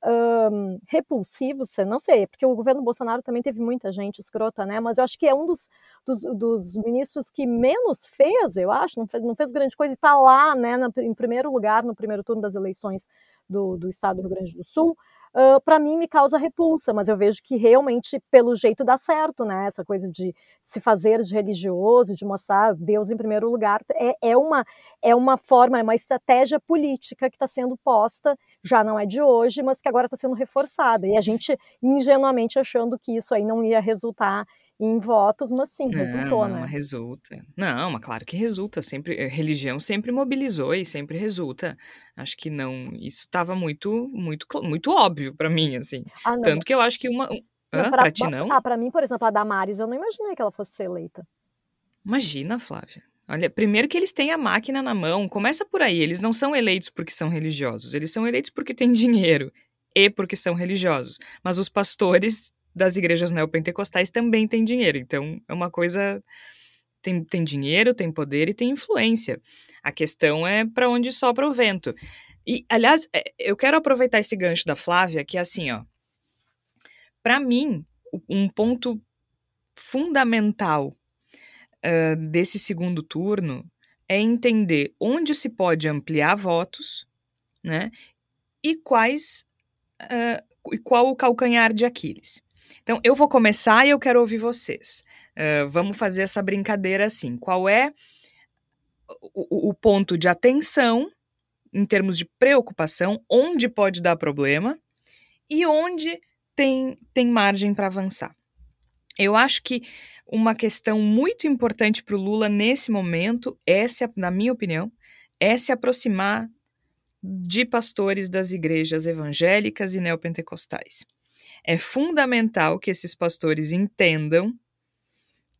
um, não sei, porque o governo Bolsonaro também teve muita gente escrota, né? Mas eu acho que é um dos, dos, dos ministros que menos fez, eu acho, não fez, não fez grande coisa, está lá, né, na, em primeiro lugar no primeiro turno das eleições do, do estado do Rio Grande do Sul uh, para mim me causa repulsa, mas eu vejo que realmente, pelo jeito, dá certo, né? Essa coisa de se fazer de religioso, de mostrar Deus em primeiro lugar, é, é, uma, é uma forma, é uma estratégia política que está sendo posta, já não é de hoje, mas que agora está sendo reforçada. E a gente ingenuamente achando que isso aí não ia resultar em votos, mas sim, resultou, não, né? resulta. Não, mas claro que resulta. Sempre, eh, religião sempre mobilizou e sempre resulta. Acho que não, isso estava muito, muito, muito óbvio para mim, assim. Ah, Tanto que eu acho que uma. Um, não, pra, pra ti não? Ah, pra mim, por exemplo, a Damares, eu não imaginei que ela fosse ser eleita. Imagina, Flávia. Olha, primeiro que eles têm a máquina na mão, começa por aí. Eles não são eleitos porque são religiosos, eles são eleitos porque têm dinheiro e porque são religiosos. Mas os pastores das igrejas neopentecostais também tem dinheiro. Então, é uma coisa. Tem, tem dinheiro, tem poder e tem influência. A questão é para onde sopra o vento. E, aliás, é, eu quero aproveitar esse gancho da Flávia, que é assim, ó. Para mim, um ponto fundamental uh, desse segundo turno é entender onde se pode ampliar votos, né? E quais. Uh, e qual o calcanhar de Aquiles. Então, eu vou começar e eu quero ouvir vocês. Uh, vamos fazer essa brincadeira assim. Qual é o, o, ponto de atenção em termos de preocupação, onde pode dar problema e onde tem, tem margem para avançar? Eu acho que uma questão muito importante para o Lula nesse momento é, se, na minha opinião, é se aproximar de pastores das igrejas evangélicas e neopentecostais. É fundamental que esses pastores entendam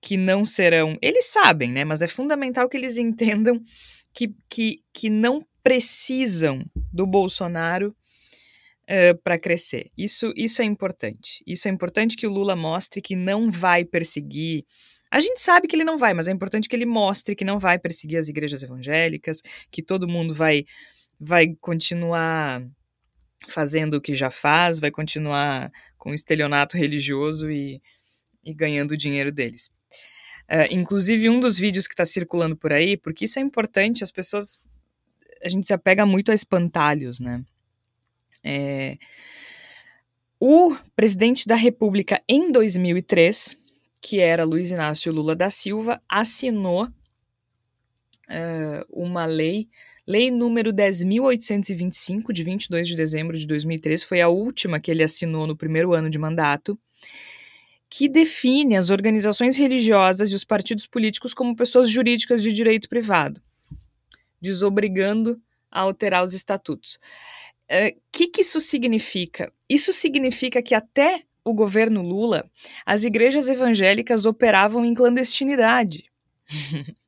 que não serão. Eles sabem, né? Mas é fundamental que eles entendam que, que, que não precisam do Bolsonaro uh, para crescer. Isso, isso é importante. Isso é importante que o Lula mostre que não vai perseguir. A gente sabe que ele não vai, mas é importante que ele mostre que não vai perseguir as igrejas evangélicas, que todo mundo vai, vai continuar fazendo o que já faz, vai continuar com o estelionato religioso e, e ganhando o dinheiro deles. Uh, inclusive, um dos vídeos que está circulando por aí, porque isso é importante, as pessoas. A gente se apega muito a espantalhos, né? É, O presidente da República em 2003, que era Luiz Inácio Lula da Silva, assinou uh, uma lei, lei número 10.825, de 22 de dezembro de 2003, foi a última que ele assinou no primeiro ano de mandato, que define as organizações religiosas e os partidos políticos como pessoas jurídicas de direito privado, desobrigando a alterar os estatutos. O uh, que, que isso significa? Isso significa que até o governo Lula, as igrejas evangélicas operavam em clandestinidade.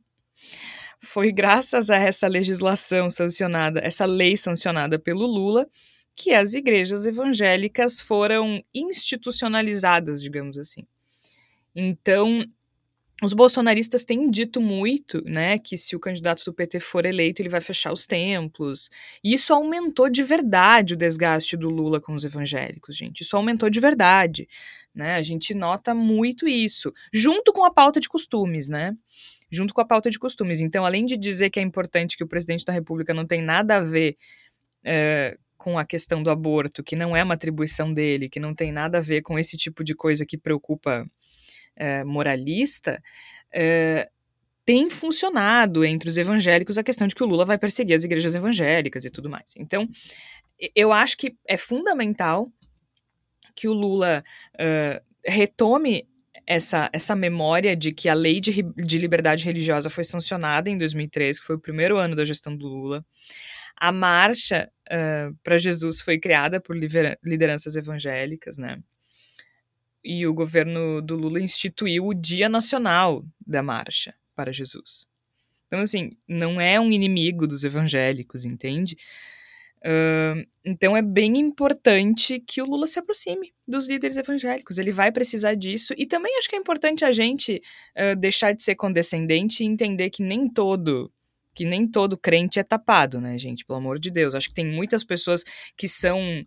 Foi graças a essa legislação sancionada, essa lei sancionada pelo Lula, que as igrejas evangélicas foram institucionalizadas, digamos assim. Então, os bolsonaristas têm dito muito, né, que se o candidato do PT for eleito, ele vai fechar os templos. E isso aumentou de verdade o desgaste do Lula com os evangélicos, gente. Isso aumentou de verdade, né? A gente nota muito isso, junto com a pauta de costumes, né? Junto com a pauta de costumes. Então, além de dizer que é importante que o presidente da República não tem nada a ver é, com a questão do aborto, que não é uma atribuição dele, que não tem nada a ver com esse tipo de coisa que preocupa é, moralista, é, tem funcionado entre os evangélicos a questão de que o Lula vai perseguir as igrejas evangélicas e tudo mais. Então, eu acho que é fundamental que o Lula uh, retome essa, essa memória de que a lei de, de liberdade religiosa foi sancionada em 2013, que foi o primeiro ano da gestão do Lula. A marcha uh, para Jesus foi criada por lideranças evangélicas, né? e o governo do Lula instituiu o Dia Nacional da Marcha para Jesus. Então, assim, não é um inimigo dos evangélicos, entende? Uh, então é bem importante que o Lula se aproxime dos líderes evangélicos. Ele vai precisar disso. E também acho que é importante a gente uh, deixar de ser condescendente e entender que nem todo. Que nem todo crente é tapado, né, gente? Pelo amor de Deus. Acho que tem muitas pessoas que são.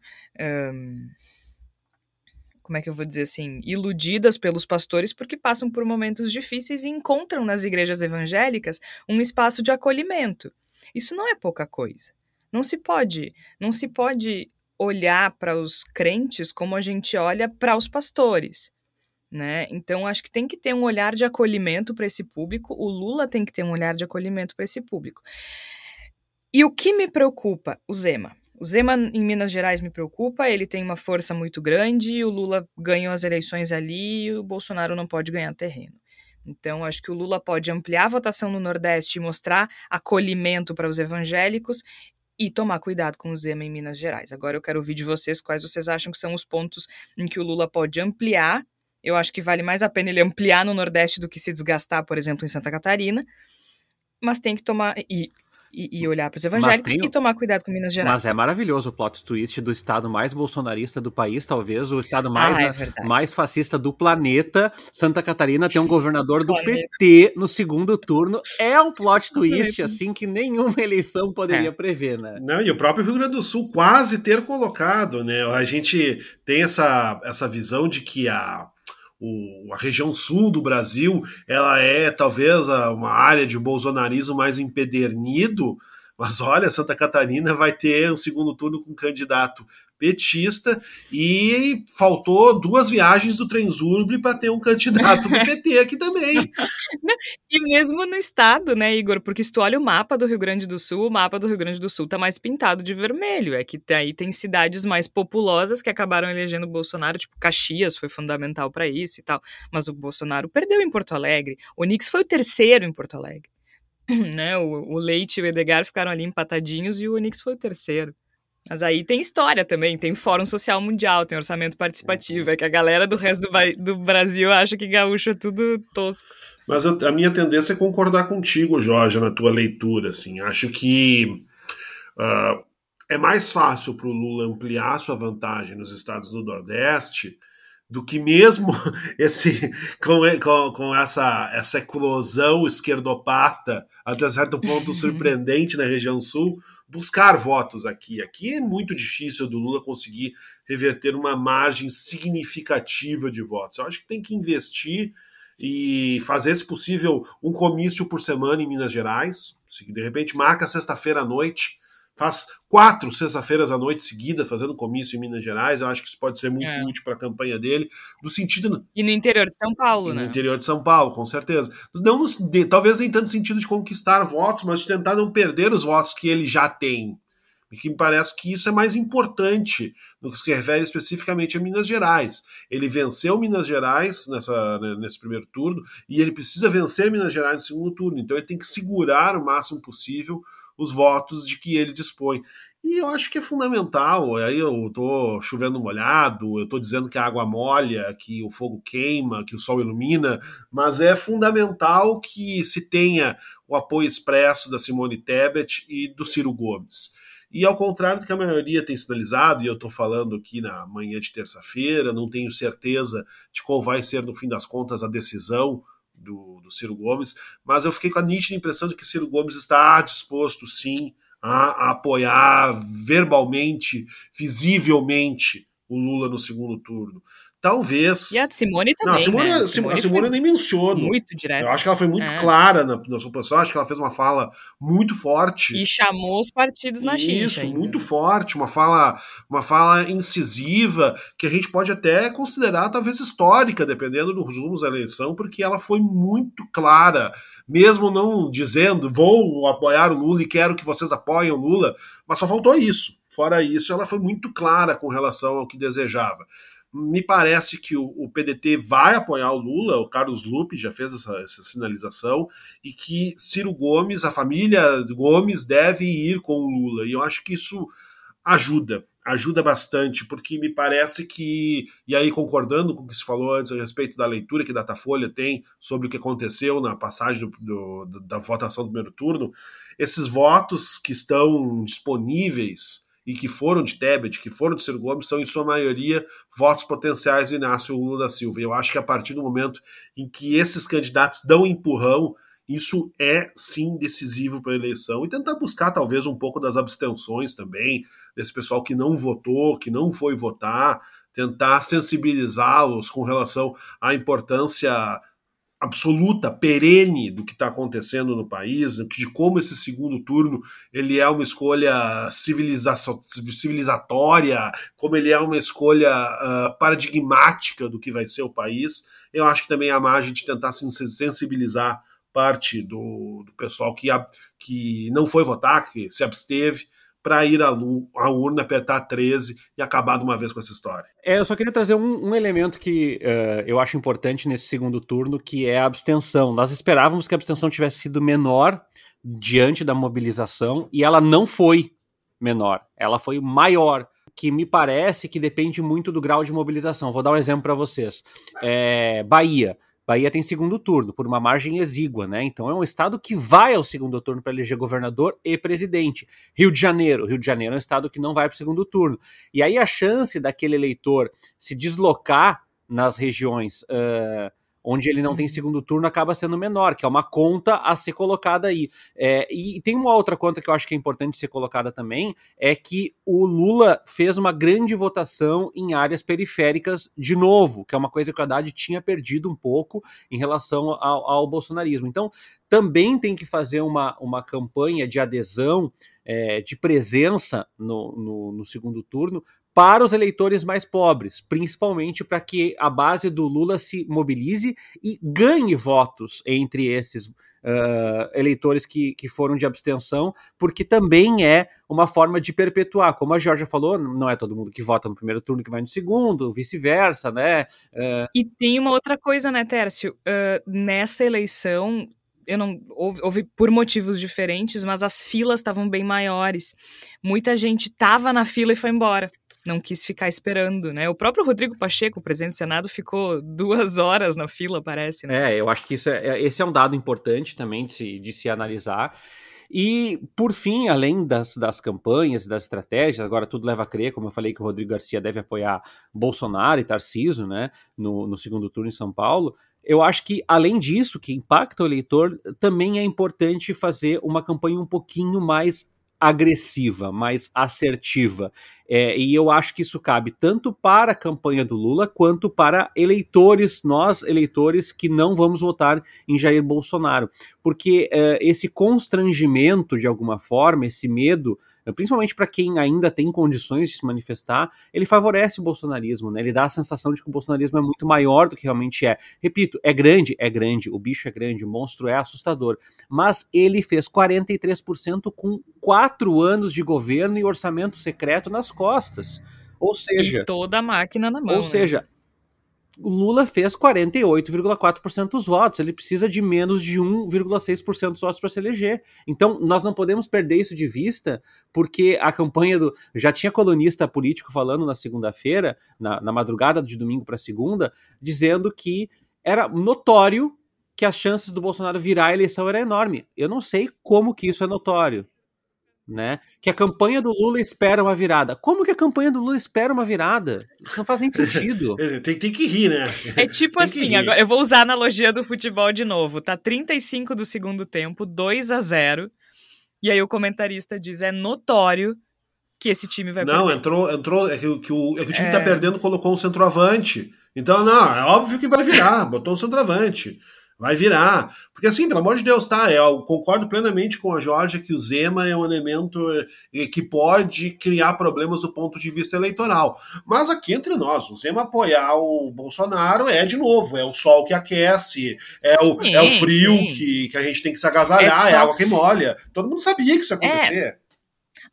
Como é que eu vou dizer assim, iludidas pelos pastores porque passam por momentos difíceis e encontram nas igrejas evangélicas um espaço de acolhimento. Isso não é pouca coisa. Não se pode, não se pode olhar para os crentes como a gente olha para os pastores. Né? Então, acho que tem que ter um olhar de acolhimento para esse público. O Lula tem que ter um olhar de acolhimento para esse público. E o que me preocupa? O Zema. O Zema em Minas Gerais me preocupa, ele tem uma força muito grande, o Lula ganhou as eleições ali e o Bolsonaro não pode ganhar terreno. Então, acho que o Lula pode ampliar a votação no Nordeste e mostrar acolhimento para os evangélicos e tomar cuidado com o Zema em Minas Gerais. Agora eu quero ouvir de vocês quais vocês acham que são os pontos em que o Lula pode ampliar. Eu acho que vale mais a pena ele ampliar no Nordeste do que se desgastar, por exemplo, em Santa Catarina. Mas tem que tomar. E e, e olhar para os evangélicos tem... e tomar cuidado com Minas Gerais. Mas é maravilhoso o plot twist do estado mais bolsonarista do país, talvez o estado mais, ah, é mais fascista do planeta. Santa Catarina tem um governador do PT no segundo turno. É um plot twist, assim, que nenhuma eleição poderia é. prever, né? Não, e o próprio Rio Grande do Sul quase ter colocado, né? A gente tem essa, essa visão de que a o, a região sul do Brasil ela é talvez uma área de bolsonarismo mais empedernido, mas olha, Santa Catarina vai ter um segundo turno com um candidato petista e faltou duas viagens do Transurb para ter um candidato do PT aqui também. E mesmo no estado, né, Igor? Porque se tu olha o mapa do Rio Grande do Sul, o mapa do Rio Grande do Sul tá mais pintado de vermelho. É que aí tem cidades mais populosas que acabaram elegendo o Bolsonaro, tipo Caxias foi fundamental para isso e tal. Mas o Bolsonaro perdeu em Porto Alegre. O Nix foi o terceiro em Porto Alegre. né? O, o Leite e o Edgar ficaram ali empatadinhos e o Onix foi o terceiro. Mas aí tem história também, tem Fórum Social Mundial, tem orçamento participativo. É que a galera do resto do, do Brasil acha que gaúcho é tudo tosco. Mas a, a, minha tendência é concordar contigo, Jorge, na tua leitura. Assim. Acho que uh, é mais fácil para o Lula ampliar sua vantagem nos estados do Nordeste do que mesmo esse com, com, com essa, essa eclosão esquerdopata, até certo ponto surpreendente na região sul, buscar votos aqui. Aqui é muito difícil do Lula conseguir reverter uma margem significativa de votos. Eu acho que tem que investir e fazer, se possível, um comício por semana em Minas Gerais. De repente marca sexta-feira à noite faz quatro sexta-feiras à noite seguida fazendo comício em Minas Gerais. Eu acho que isso pode ser muito é. útil para a campanha dele, no sentido. E no interior de São Paulo, e né? No interior de São Paulo, com certeza. Não no, de, talvez nem tanto sentido de conquistar votos, mas de tentar não perder os votos que ele já tem. E que me parece que isso é mais importante no que se refere especificamente a Minas Gerais. Ele venceu Minas Gerais nessa, né, nesse primeiro turno e ele precisa vencer Minas Gerais no segundo turno. Então ele tem que segurar o máximo possível os votos de que ele dispõe. E eu acho que é fundamental. Aí eu estou chovendo molhado, eu estou dizendo que a água molha, que o fogo queima, que o sol ilumina, mas é fundamental que se tenha o apoio expresso da Simone Tebet e do Ciro Gomes. E ao contrário do que a maioria tem sinalizado, e eu estou falando aqui na manhã de terça-feira, não tenho certeza de qual vai ser, no fim das contas, a decisão do, do Ciro Gomes, mas eu fiquei com a nítida impressão de que Ciro Gomes está disposto, sim, a, a apoiar verbalmente, visivelmente, o Lula no segundo turno. Talvez. E a Simone também. Não, a Simone, né? a Simone, a Simone eu nem menciono. Muito direto. Eu acho que ela foi muito é. clara na, na sua posição, acho que ela fez uma fala muito forte. E chamou os partidos na China. Isso, muito forte, uma fala, uma fala incisiva, que a gente pode até considerar talvez histórica, dependendo dos rumos da eleição, porque ela foi muito clara, mesmo não dizendo vou apoiar o Lula e quero que vocês apoiem o Lula, mas só faltou isso. Fora isso, ela foi muito clara com relação ao que desejava. Me parece que o, o, PDT vai apoiar o Lula, o Carlos Lupe já fez essa, essa, sinalização, e que Ciro Gomes, a família Gomes, deve ir com o Lula. E eu acho que isso ajuda, ajuda bastante, porque me parece que, e aí concordando com o que se falou antes a respeito da leitura que Datafolha tem sobre o que aconteceu na passagem do, do, da votação do primeiro turno, esses votos que estão disponíveis e que foram de Tebet, que foram de Ciro Gomes, são em sua maioria votos potenciais de Inácio Lula da Silva. E eu acho que a partir do momento em que esses candidatos dão empurrão, isso é sim decisivo para a eleição e tentar buscar talvez um pouco das abstenções também, desse pessoal que não votou, que não foi votar, tentar sensibilizá-los com relação à importância absoluta, perene do que está acontecendo no país, de como esse segundo turno ele é uma escolha civilizatória, como ele é uma escolha uh, paradigmática do que vai ser o país. Eu acho que também há margem de tentar sensibilizar parte do, do pessoal que, que não foi votar, que se absteve, para ir à, à, urna, apertar 13 e acabar de uma vez com essa história. É, eu só queria trazer um, um elemento que uh, eu acho importante nesse segundo turno, que é a abstenção. Nós esperávamos que a abstenção tivesse sido menor diante da mobilização e ela não foi menor, ela foi maior que me parece que depende muito do grau de mobilização. Vou dar um exemplo para vocês. É, Bahia. Bahia tem segundo turno, por uma margem exígua, né? Então é um estado que vai ao segundo turno para eleger governador e presidente. Rio de Janeiro. Rio de Janeiro é um estado que não vai para o segundo turno. E aí a chance daquele eleitor se deslocar nas regiões. Uh, onde ele não tem uhum. segundo turno, acaba sendo menor, que é uma conta a ser colocada aí. É, e tem uma outra conta que eu acho que é importante ser colocada também, é que o Lula fez uma grande votação em áreas periféricas de novo, que é uma coisa que o Haddad tinha perdido um pouco em relação ao, ao bolsonarismo. Então, também tem que fazer uma, uma campanha de adesão, é, de presença no, no, no segundo turno, para os eleitores mais pobres, principalmente para que a base do Lula se mobilize e ganhe votos entre esses uh, eleitores que, que foram de abstenção, porque também é uma forma de perpetuar. Como a Georgia falou, não é todo mundo que vota no primeiro turno que vai no segundo, vice-versa, né? Uh... E tem uma outra coisa, né, Tércio? Uh, nessa eleição, eu não houve, houve, por motivos diferentes, mas as filas estavam bem maiores. Muita gente estava na fila e foi embora não quis ficar esperando, né? O próprio Rodrigo Pacheco, presidente do Senado, ficou duas horas na fila, parece. Né? É, eu acho que isso é, é, esse é um dado importante também de se, de se analisar. E, por fim, além das, das campanhas, das estratégias, agora tudo leva a crer, como eu falei que o Rodrigo Garcia deve apoiar Bolsonaro e Tarciso, né, no, no segundo turno em São Paulo, eu acho que, além disso, que impacta o eleitor, também é importante fazer uma campanha um pouquinho mais agressiva, mais assertiva. É, e eu acho que isso cabe tanto para a campanha do Lula quanto para eleitores, nós eleitores que não vamos votar em Jair Bolsonaro. Porque é, esse constrangimento, de alguma forma, esse medo principalmente para quem ainda tem condições de se manifestar, ele favorece o bolsonarismo, né? Ele dá a sensação de que o bolsonarismo é muito maior do que realmente é. Repito, é grande, é grande, o bicho é grande, o monstro é assustador, mas ele fez 43% com quatro anos de governo e orçamento secreto nas costas. Ou seja, e toda a máquina na mão. Ou né? seja, o Lula fez 48,4% dos votos. Ele precisa de menos de 1,6% dos votos para se eleger. Então, nós não podemos perder isso de vista, porque a campanha do. Já tinha colunista político falando na segunda-feira, na, na madrugada de domingo para segunda, dizendo que era notório que as chances do Bolsonaro virar a eleição era enorme. Eu não sei como que isso é notório né? Que a campanha do Lula espera uma virada. Como que a campanha do Lula espera uma virada? Isso não faz nem sentido. tem, tem que rir, né? É tipo tem assim, agora eu vou usar a analogia do futebol de novo. Tá 35 do segundo tempo, 2 a 0 E aí o comentarista diz: é notório que esse time vai Não, perder. entrou, entrou. É que, que o, é que o time é... tá perdendo, colocou um centroavante. Então, não, é óbvio que vai virar, botou um centroavante. Vai virar. Porque, assim, pelo amor de Deus, tá? Eu concordo plenamente com a Jorge que o Zema é um elemento eh, que pode criar problemas do ponto de vista eleitoral. Mas aqui entre nós, o Zema apoiar o Bolsonaro é, de novo, é o sol que aquece, é o, sim, é o frio que, que a gente tem que se agasalhar, é, só... é água que molha. Todo mundo sabia que isso ia acontecer. É.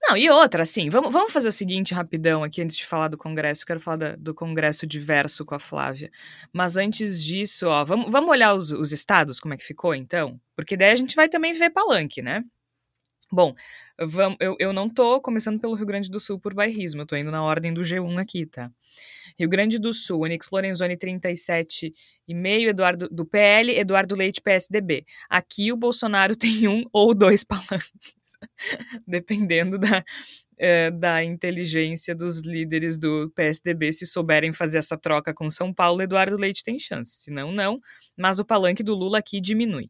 Não, e outra, assim, vamos, vamos fazer o seguinte rapidão aqui antes de falar do Congresso. Quero falar da, do Congresso diverso com a Flávia. Mas antes disso, ó, vamos, vamos olhar os, os estados, como é que ficou, então? Porque daí a gente vai também ver palanque, né? Bom, vamos, eu, eu não tô começando pelo Rio Grande do Sul por bairrismo, eu tô indo na ordem do G1 aqui, tá? Rio Grande do Sul, Onix Lorenzoni 37,5, Eduardo do PL, Eduardo Leite PSDB. Aqui o Bolsonaro tem um ou dois palanques, dependendo da, é, da inteligência dos líderes do PSDB. Se souberem fazer essa troca com São Paulo, Eduardo Leite tem chance. Se não, não. Mas o palanque do Lula aqui diminui.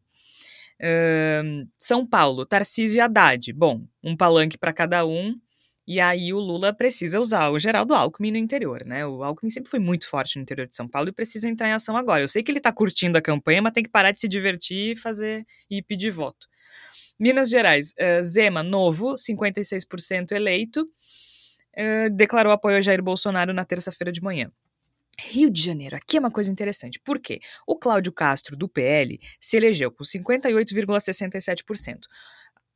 Uh, São Paulo, Tarcísio e Haddad. Bom, um palanque para cada um. E aí o Lula precisa usar o Geraldo Alckmin no interior, né? O Alckmin sempre foi muito forte no interior de São Paulo e precisa entrar em ação agora. Eu sei que ele tá curtindo a campanha, mas tem que parar de se divertir e fazer e pedir voto. Minas Gerais, uh, Zema, novo, 56% eleito, uh, declarou apoio a Jair Bolsonaro na terça-feira de manhã. Rio de Janeiro, aqui é uma coisa interessante. Por quê? O Cláudio Castro, do PL, se elegeu com 58,67%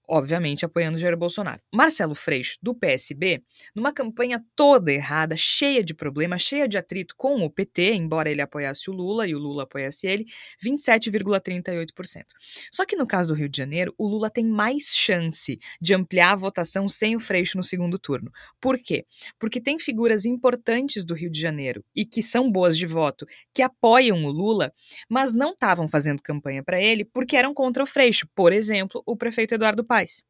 obviamente apoiando Jair Bolsonaro. Marcelo Freixo, do PSB, numa campanha toda errada, cheia de problemas, cheia de atrito com o PT, embora ele apoiasse o Lula e o Lula apoiasse ele, 27,38%. Só que no caso do Rio de Janeiro, o Lula tem mais chance de ampliar a votação sem o Freixo no segundo turno. Por quê? Porque tem figuras importantes do Rio de Janeiro e que são boas de voto, que apoiam o Lula, mas não estavam fazendo campanha para ele porque eram contra o Freixo. Por exemplo, o prefeito Eduardo faz.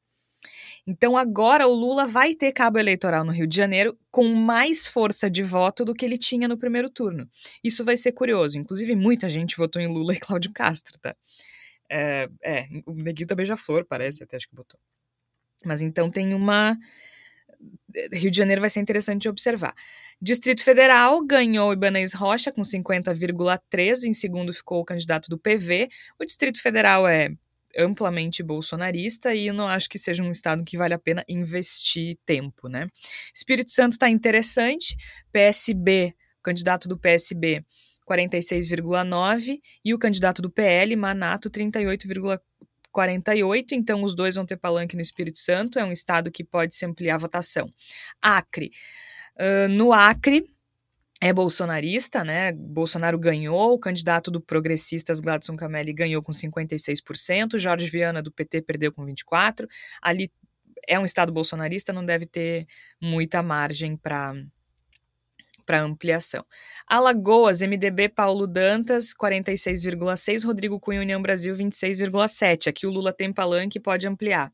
Então agora o Lula vai ter cabo eleitoral no Rio de Janeiro com mais força de voto do que ele tinha no primeiro turno. Isso vai ser curioso. Inclusive, muita gente votou em Lula e Cláudio Castro, tá? É, é o Neguinho da Beija-Flor, parece, até acho que botou. Mas então tem uma. Rio de Janeiro vai ser interessante de observar. Distrito Federal ganhou Ibanez Rocha com 50,3, em segundo ficou o candidato do PV. O Distrito Federal é amplamente bolsonarista e eu não acho que seja um estado que vale a pena investir tempo, né? Espírito Santo está interessante, PSB, candidato do PSB 46,9 e o candidato do PL, Manato 38,48, então os dois vão ter palanque no Espírito Santo, é um estado que pode se ampliar a votação. Acre, uh, no Acre é bolsonarista, né? Bolsonaro ganhou, o candidato do Progressistas, Gladson Camelli, ganhou com 56%, Jorge Viana, do PT, perdeu com 24%. Ali é um estado bolsonarista, não deve ter muita margem para para ampliação. Alagoas, MDB Paulo Dantas, 46,6, Rodrigo Cunha União Brasil 26,7. Aqui o Lula tem palanque pode ampliar.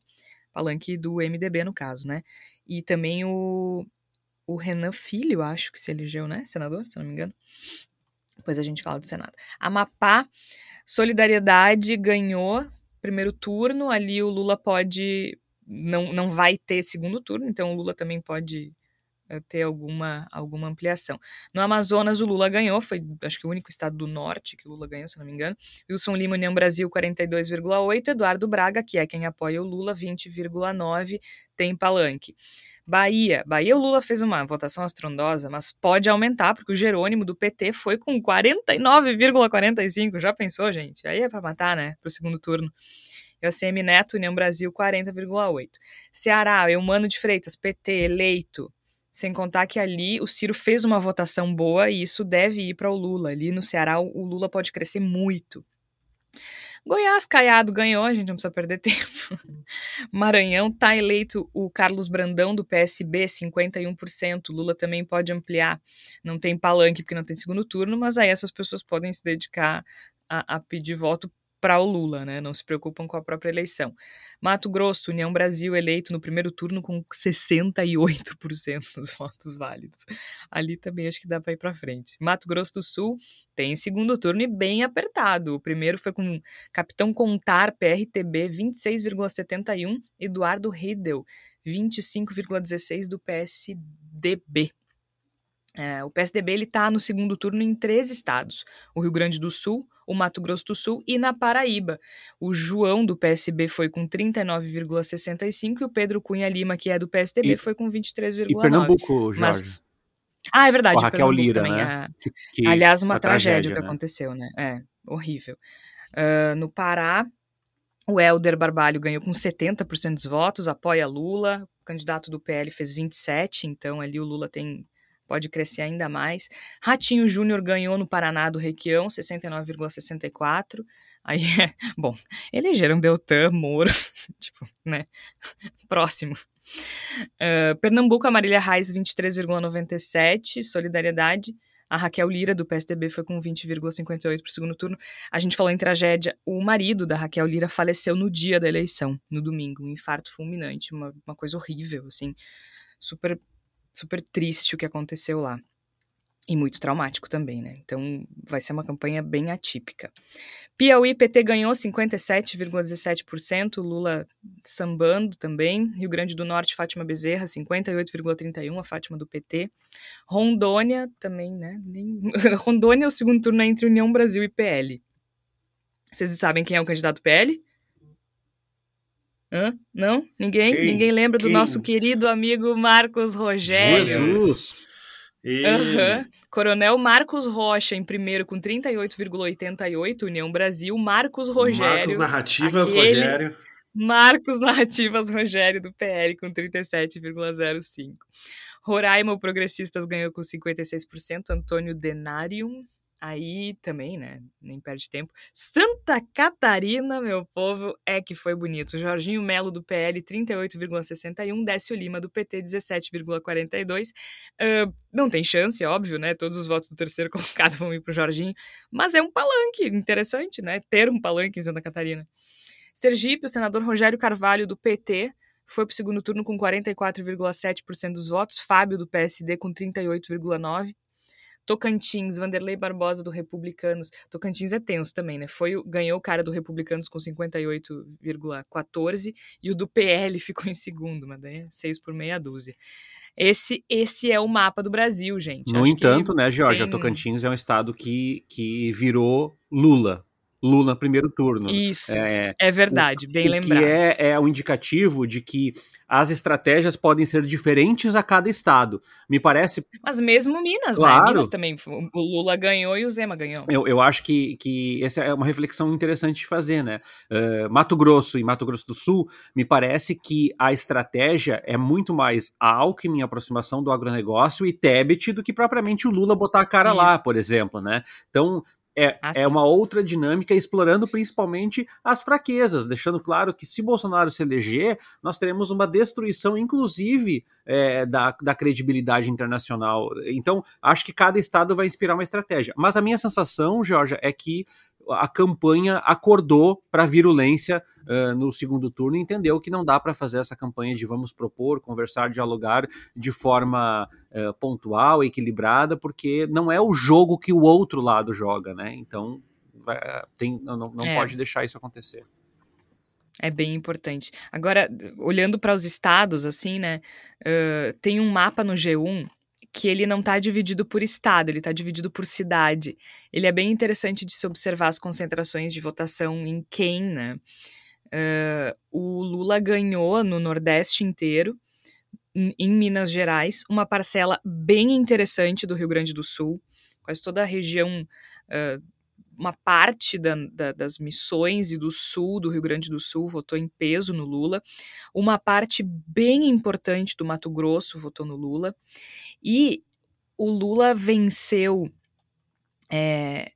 Palanque do MDB no caso, né? E também o o Renan Filho, acho que se elegeu, né? Senador, se não me engano. Depois a gente fala do Senado. Amapá, Solidariedade ganhou primeiro turno. Ali o Lula pode. Não, não vai ter segundo turno, então o Lula também pode uh, ter alguma, alguma ampliação. No Amazonas, o Lula ganhou, foi acho que o único estado do norte que o Lula ganhou, se não me engano. Wilson Lima, União Brasil, 42,8%. Eduardo Braga, que é quem apoia o Lula, 20,9%, tem palanque. Bahia. Bahia, o Lula fez uma votação astrondosa, mas pode aumentar, porque o Jerônimo do PT foi com 49,45. Já pensou, gente? Aí é para matar, né? Pro segundo turno. E o ACM Neto, União Brasil, 40,8. Ceará, Eumano de Freitas, PT, eleito. Sem contar que ali o Ciro fez uma votação boa e isso deve ir para o Lula. Ali no Ceará, o Lula pode crescer muito. Goiás, Caiado ganhou, a gente não precisa perder tempo. Maranhão tá eleito o Carlos Brandão do PSB, 51%. Lula também pode ampliar. Não tem palanque porque não tem segundo turno, mas aí essas pessoas podem se dedicar a, a pedir voto para o Lula, né? Não se preocupam com a própria eleição. Mato Grosso, União Brasil eleito no primeiro turno com 68% dos votos válidos. Ali também acho que dá para ir para frente. Mato Grosso do Sul tem segundo turno e bem apertado. O primeiro foi com Capitão Contar, PRTB, 26,71, Eduardo Riedel, 25,16 do PSDB. É, o PSDB ele está no segundo turno em três estados: o Rio Grande do Sul, o Mato Grosso do Sul e na Paraíba. O João do PSB foi com 39,65 e o Pedro Cunha Lima, que é do PSDB, e, foi com 23,9. E Pernambuco, Jorge? Mas... Ah, é verdade. a Raquel Lira, também, né? A... Que, que Aliás, uma tragédia, tragédia que né? aconteceu, né? É, horrível. Uh, no Pará, o Helder Barbalho ganhou com 70% dos votos, apoia Lula. O candidato do PL fez 27, então ali o Lula tem pode crescer ainda mais. Ratinho Júnior ganhou no Paraná do Requião, 69,64. Aí, é, bom, elegeram Deltan, Moro, tipo, né, próximo. Uh, Pernambuco, Marília Reis, 23,97, Solidariedade. A Raquel Lira, do PSDB, foi com 20,58 para o segundo turno. A gente falou em tragédia. O marido da Raquel Lira faleceu no dia da eleição, no domingo. Um infarto fulminante, uma, uma coisa horrível, assim. Super super triste o que aconteceu lá. E muito traumático também, né? Então vai ser uma campanha bem atípica. Piauí, PT ganhou 57,17%, Lula sambando também. Rio Grande do Norte, Fátima Bezerra, 58,31%, a Fátima do PT. Rondônia também, né? Nem... Rondônia, é o segundo turno entre União Brasil e PL. Vocês sabem quem é o candidato PL? Hã? Não? Ninguém? Quem? Ninguém lembra Quem? do nosso querido amigo Marcos Rogério? Jesus! Uhum. Coronel Marcos Rocha em primeiro com 38,88, União Brasil. Marcos Rogério. Marcos Narrativas Rogério. Marcos Narrativas Rogério do PL com 37,05. Roraima, o Progressistas ganhou com 56%, Antônio Denarium Aí também, né? Nem perde tempo. Santa Catarina, meu povo, é que foi bonito. Jorginho Melo do PL, 38,61. Décio Lima do PT, 17,42. Uh, não tem chance, óbvio, né? Todos os votos do terceiro colocado vão ir pro Jorginho. Mas é um palanque interessante, né? Ter um palanque em Santa Catarina. Sergipe, o senador Rogério Carvalho do PT foi para o segundo turno com 44,7% dos votos. Fábio do PSD com 38,9%. Tocantins, Vanderlei Barbosa do Republicanos. Tocantins é tenso também, né? Foi, ganhou o cara do Republicanos com 58,14 e o do PL ficou em segundo, mas daí é 6 por meia dúzia. Esse, esse é o mapa do Brasil, gente. No Acho entanto, né, Georgia, tem... Tocantins é um estado que, que virou Lula. Lula primeiro turno. Isso, é, é verdade, o, bem o lembrado. Que é, é um indicativo de que as estratégias podem ser diferentes a cada estado. Me parece. Mas mesmo Minas, né? claro. né? Minas também. O Lula ganhou e o Zema ganhou. Eu, eu acho que, que essa é uma reflexão interessante de fazer, né? Uh, Mato Grosso e Mato Grosso do Sul, me parece que a estratégia é muito mais a Alckmin, aproximação do agronegócio, e Tebet do que propriamente o Lula botar a cara Isso. lá, por exemplo, né? Então, é, assim. é uma outra dinâmica, explorando principalmente as fraquezas, deixando claro que se Bolsonaro se eleger, nós teremos uma destruição, inclusive, é, da, da credibilidade internacional. Então, acho que cada estado vai inspirar uma estratégia. Mas a minha sensação, Georgia, é que a campanha acordou para a virulência uh, no segundo turno e entendeu que não dá para fazer essa campanha de vamos propor, conversar, dialogar de forma uh, pontual, equilibrada, porque não é o jogo que o outro lado joga, né? Então vai, tem, não, não é. pode deixar isso acontecer. É bem importante. Agora, olhando para os estados, assim, né? Uh, tem um mapa no G1 que ele não está dividido por estado, ele está dividido por cidade. Ele é bem interessante de se observar as concentrações de votação em quem, né? Uh, o Lula ganhou no Nordeste inteiro, em Minas Gerais, uma parcela bem interessante do Rio Grande do Sul, quase toda a região, uh, uma parte da, da, das missões e do sul do Rio Grande do Sul votou em peso no Lula, uma parte bem importante do Mato Grosso votou no Lula, e o Lula venceu é,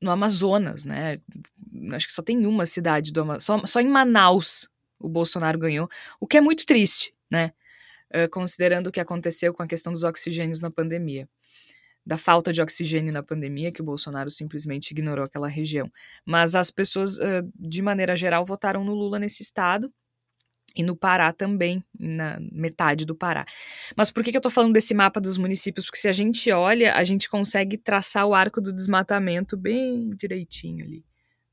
no Amazonas, né? Acho que só tem uma cidade do Amazonas, só, só em Manaus o Bolsonaro ganhou, o que é muito triste, né? Uh, considerando o que aconteceu com a questão dos oxigênios na pandemia. Da falta de oxigênio na pandemia, que o Bolsonaro simplesmente ignorou aquela região. Mas as pessoas, de maneira geral, votaram no Lula nesse estado, e no Pará também, na metade do Pará. Mas por que, que eu tô falando desse mapa dos municípios? Porque se a gente olha, a gente consegue traçar o arco do desmatamento bem direitinho ali,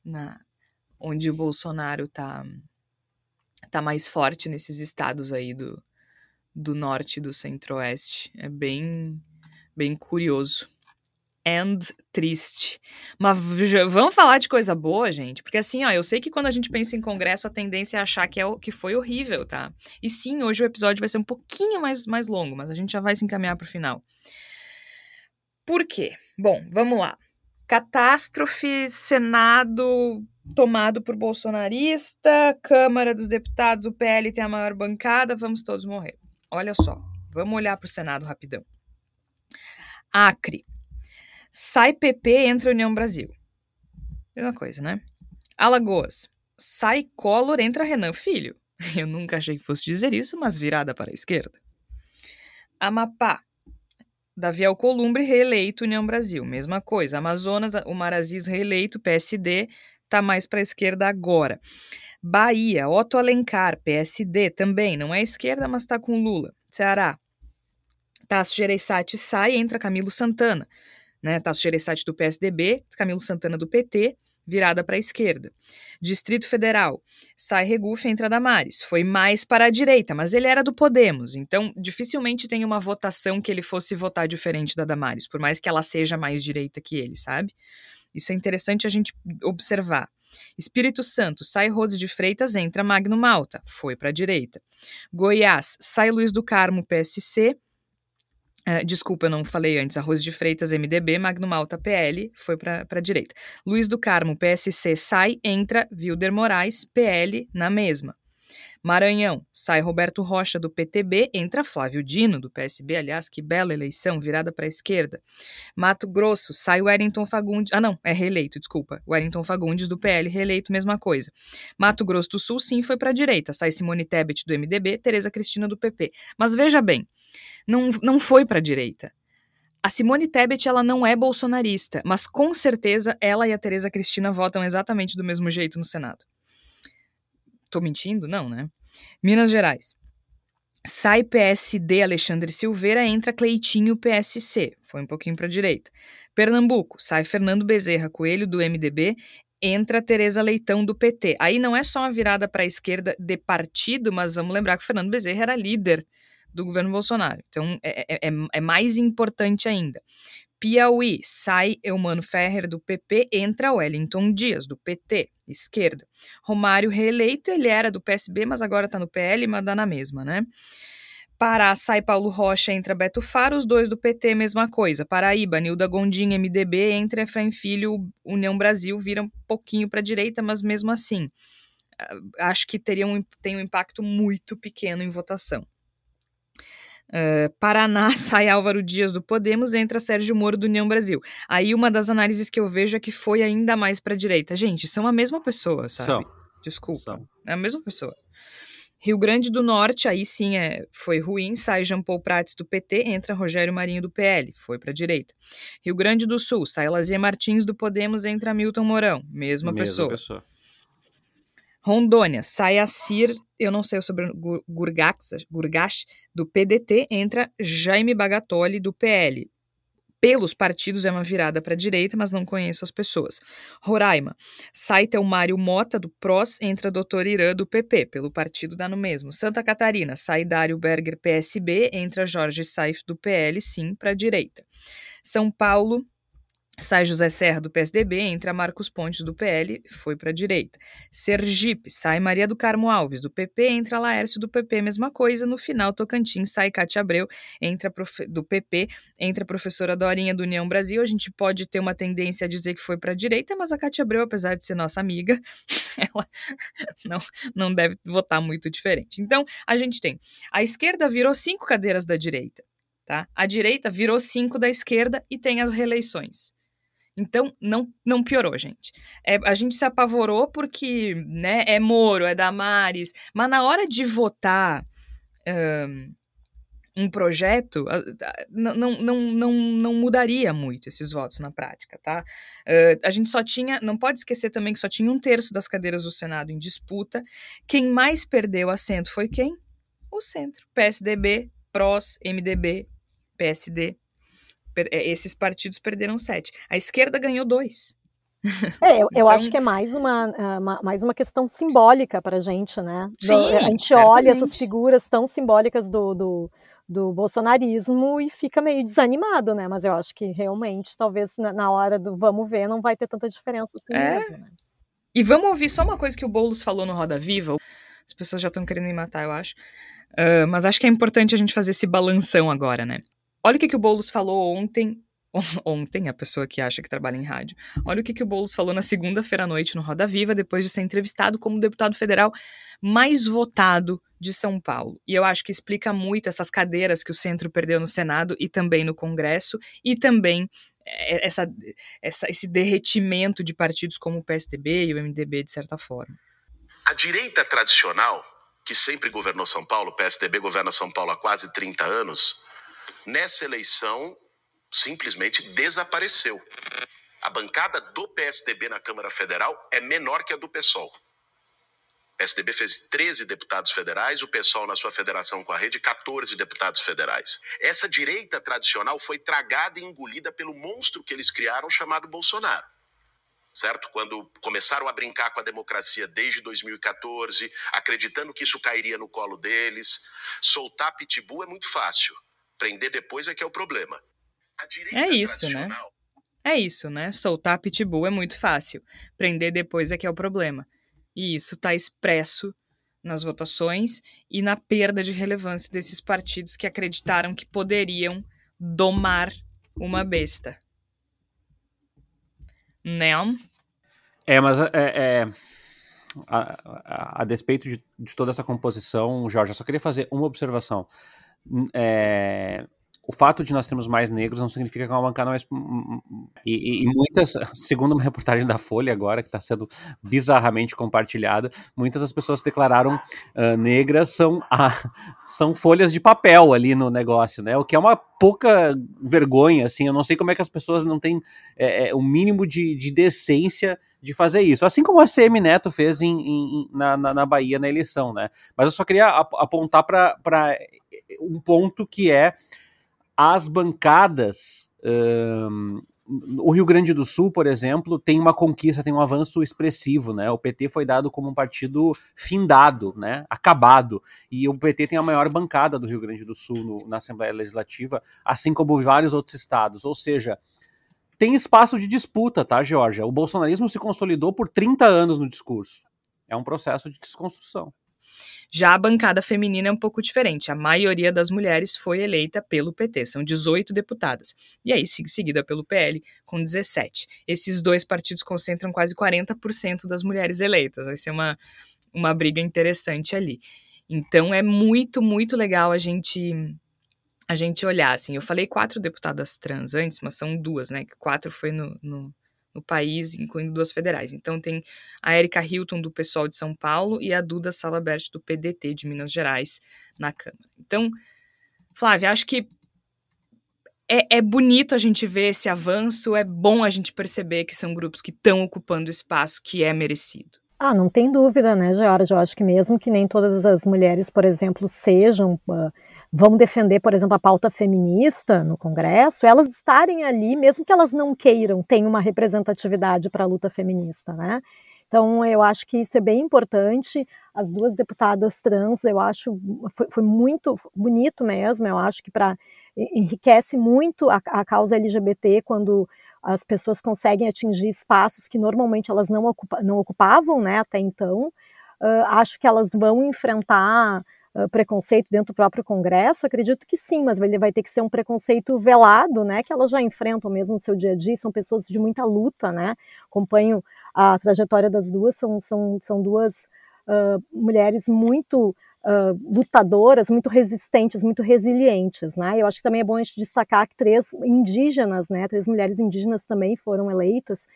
na, onde o Bolsonaro tá, tá mais forte nesses estados aí do, do norte e do centro-oeste. É bem, bem curioso and triste. Mas vamos falar de coisa boa, gente? Porque assim, ó, eu sei que quando a gente pensa em congresso, a tendência é achar que, é, que foi horrível, tá? E sim, hoje o episódio vai ser um pouquinho mais, mais longo, mas a gente já vai se encaminhar para o final. Por quê? Bom, vamos lá. Catástrofe, Senado tomado por bolsonarista, Câmara dos Deputados, o PL tem a maior bancada, vamos todos morrer. Olha só, vamos olhar para o Senado rapidão. Acre, Sai PP, entra União Brasil. Mesma coisa, né? Alagoas. Sai Collor, entra Renan Filho. Eu nunca achei que fosse dizer isso, mas virada para a esquerda. Amapá. Davi Alcolumbre, reeleito União Brasil. Mesma coisa. Amazonas, o Marazis reeleito, PSD, tá mais para a esquerda agora. Bahia, Otto Alencar, PSD, também, não é esquerda, mas tá com Lula. Ceará, Tasso Gereissati sai, entra Camilo Santana né? Tasso Gereissati do PSDB, Camilo Santana do PT, virada para a esquerda. Distrito Federal, sai Regufe, entra Damares. Foi mais para a direita, mas ele era do Podemos, então dificilmente tem uma votação que ele fosse votar diferente da Damares, por mais que ela seja mais direita que ele, sabe? Isso é interessante a gente observar. Espírito Santo, sai Rose de Freitas, entra Magno Malta, foi para a direita. Goiás, sai Luiz do Carmo, PSC, Uh, desculpa, eu não falei antes. Arroz de Freitas, MDB, Magno Malta, PL, foi para a direita. Luiz do Carmo, PSC, sai, entra Wilder Moraes, PL, na mesma. Maranhão, sai Roberto Rocha, do PTB, entra Flávio Dino, do PSB, aliás, que bela eleição, virada para a esquerda. Mato Grosso, sai Wellington Fagundes, ah não, é reeleito, desculpa, Wellington Fagundes, do PL, reeleito, mesma coisa. Mato Grosso do Sul, sim, foi para a direita, sai Simone Tebet, do MDB, Tereza Cristina, do PP. Mas veja bem, não, não foi para a direita. A Simone Tebet ela não é bolsonarista, mas com certeza ela e a Tereza Cristina votam exatamente do mesmo jeito no Senado. Tô mentindo? Não, né? Minas Gerais. Sai PSD Alexandre Silveira, entra Cleitinho PSC. Foi um pouquinho para a direita. Pernambuco. Sai Fernando Bezerra Coelho do MDB, entra Tereza Leitão do PT. Aí não é só uma virada para a esquerda de partido, mas vamos lembrar que o Fernando Bezerra era líder do governo Bolsonaro. Então, é, é, é, é mais importante ainda. Piauí, sai Eumano Ferrer do PP, entra Wellington Dias, do PT, esquerda. Romário reeleito, ele era do PSB, mas agora está no PL, mas dá na mesma, né? Pará, sai Paulo Rocha, entra Beto Faro, os dois do PT, mesma coisa. Paraíba, Nilda Gondim, MDB, entra Efraim Filho, União Brasil, vira um pouquinho para direita, mas mesmo assim, ah, acho que teria um, tem um impacto muito pequeno em votação. Uh, Paraná sai Álvaro Dias do Podemos, entra Sérgio Moro do União Brasil. Aí uma das análises que eu vejo é que foi ainda mais para a direita. Gente, são a mesma pessoa, sabe? São. Desculpa. São. É a mesma pessoa. Rio Grande do Norte, aí sim é, foi ruim, sai Jean Paul Prats do PT, entra Rogério Marinho do PL, foi para a direita. Rio Grande do Sul, sai Lazier Martins do Podemos, entra Milton Mourão, mesma, mesma pessoa. pessoa. Rondônia, sai Assir, eu não sei sobre Gurgax, Gurgax, do PDT, entra Jaime Bagatoli, do PL. pelos partidos é uma virada para a direita, mas não conheço as pessoas. Roraima, sai Telmário Mota, do PROS, entra doutor Irã, do PP, pelo partido dá no mesmo. Santa Catarina, sai Dário Berger, PSB, entra Jorge Saif, do PL, sim, para a direita. São Paulo, Sai José Serra do PSDB, entra Marcos Pontes do PL, foi para a direita. Sergipe, sai Maria do Carmo Alves do PP, entra Laércio do PP, mesma coisa. No final, Tocantins, sai Cátia Abreu entra do PP, entra a professora Dorinha do União Brasil. A gente pode ter uma tendência a dizer que foi para a direita, mas a Cátia Abreu, apesar de ser nossa amiga, ela não, não deve votar muito diferente. Então, a gente tem a esquerda virou cinco cadeiras da direita. Tá? A direita virou cinco da esquerda e tem as reeleições. Então, não, não piorou, gente. É, a gente se apavorou porque né, é Moro, é Damares, mas na hora de votar um, um projeto, não, não, não, não, não mudaria muito esses votos na prática, tá? Uh, a gente só tinha, não pode esquecer também que só tinha um terço das cadeiras do Senado em disputa. Quem mais perdeu assento foi quem? O centro. PSDB, PROS, MDB, PSD, esses partidos perderam sete. A esquerda ganhou dois. É, eu, então... acho que é mais uma, ah, uma mais uma questão simbólica para a gente, né? Sim, a gente certamente. olha essas figuras tão simbólicas do, do, do, bolsonarismo e fica meio desanimado, né? Mas eu acho que realmente, talvez na, na hora do vamos ver, não vai ter tanta diferença assim é. mesmo, né? E vamos ouvir só uma coisa que o Boulos falou no Roda Viva. As pessoas já estão querendo me matar, eu acho. Uh, mas acho que é importante a gente fazer esse balanção agora, né? Olha o que, que o Boulos falou ontem. Ontem, a pessoa que acha que trabalha em rádio. Olha o que, que o Boulos falou na segunda-feira à noite no Roda Viva, depois de ser entrevistado como deputado federal mais votado de São Paulo. E eu acho que explica muito essas cadeiras que o centro perdeu no Senado e também no Congresso, e também eh, essa, essa, esse derretimento de partidos como o PSDB e o MDB, de certa forma. A direita tradicional, que sempre governou São Paulo, o PSDB governa São Paulo há quase 30 anos, Nessa eleição, simplesmente desapareceu. A bancada do PSDB na Câmara Federal é menor que a do PSOL. O PSDB fez 13 deputados federais, o PSOL, na sua federação com a rede, 14 deputados federais. Essa direita tradicional foi tragada e engolida pelo monstro que eles criaram chamado Bolsonaro. Certo? Quando começaram a brincar com a democracia desde 2014, acreditando que isso cairia no colo deles. Soltar pitbull é muito fácil. Prender depois é que é o problema. é isso, né? É isso, né? Soltar pitbull é muito fácil. Prender depois é que é o problema. E isso está expresso nas votações e na perda de relevância desses partidos que acreditaram que poderiam domar uma besta. Não? É, mas é, é a, a, a, despeito de, de, toda essa composição, Jorge, eu só queria fazer uma observação é, o fato de nós termos mais negros não significa que uma bancada mais. E, e, e, muitas, segundo uma reportagem da Folha agora, que está sendo bizarramente compartilhada, muitas das pessoas que declararam uh, negras são, ah, são folhas de papel ali no negócio, né? O que é uma pouca vergonha, assim. Eu não sei como é que as pessoas não têm é, é, o mínimo de, de decência de fazer isso. Assim como a CM Neto fez em, em, na, na, na Bahia na eleição, né? Mas eu só queria apontar para um ponto que é as bancadas. Um, o Rio Grande do Sul, por exemplo, tem uma conquista, tem um avanço expressivo, né? O PT foi dado como um partido findado, né? Acabado. E o PT tem a maior bancada do Rio Grande do Sul no, na Assembleia Legislativa, assim como vários outros estados. Ou seja, tem espaço de disputa, tá, Georgia? O bolsonarismo se consolidou por 30 anos no discurso. É um processo de desconstrução. Já a bancada feminina é um pouco diferente. A maioria das mulheres foi eleita pelo PT, são 18 deputadas. E aí, seguida pelo PL, com 17. Esses dois partidos concentram quase 40% das mulheres eleitas. Vai ser uma, uma briga interessante ali. Então é muito, muito legal a gente a gente olhar, assim, eu falei quatro deputadas trans antes, mas são duas, né, quatro foi no, no no país, incluindo duas federais. Então tem a Erika Hilton do pessoal de São Paulo e a Duda Salabert do PDT de Minas Gerais na Câmara. Então, Flávia, acho que é, é, bonito a gente ver esse avanço, é bom a gente perceber que são grupos que estão ocupando espaço que é merecido. Ah, não tem dúvida, né, Georgia? Eu acho que mesmo que nem todas as mulheres, por exemplo, sejam uh, vão defender, por exemplo, a pauta feminista no Congresso, elas estarem ali, mesmo que elas não queiram, tem uma representatividade para a luta feminista, né? Então, eu acho que isso é bem importante. As duas deputadas trans, eu acho, foi, foi muito bonito mesmo. Eu acho que para enriquece muito a, a, causa LGBT quando as pessoas conseguem atingir espaços que normalmente elas não, ocupa, não ocupavam, né, até então. Uh, acho que elas vão enfrentar preconceito dentro do próprio Congresso? Acredito que sim, mas ele vai ter que ser um preconceito velado, né, que elas já enfrentam mesmo no seu dia a dia, são pessoas de muita luta, né, acompanho a trajetória das duas, são, são, são duas uh, mulheres muito Uh, lutadoras, muito resistentes, muito resilientes, né? Eu acho que também é bom a gente destacar que três indígenas, né, três mulheres indígenas também foram eleitas,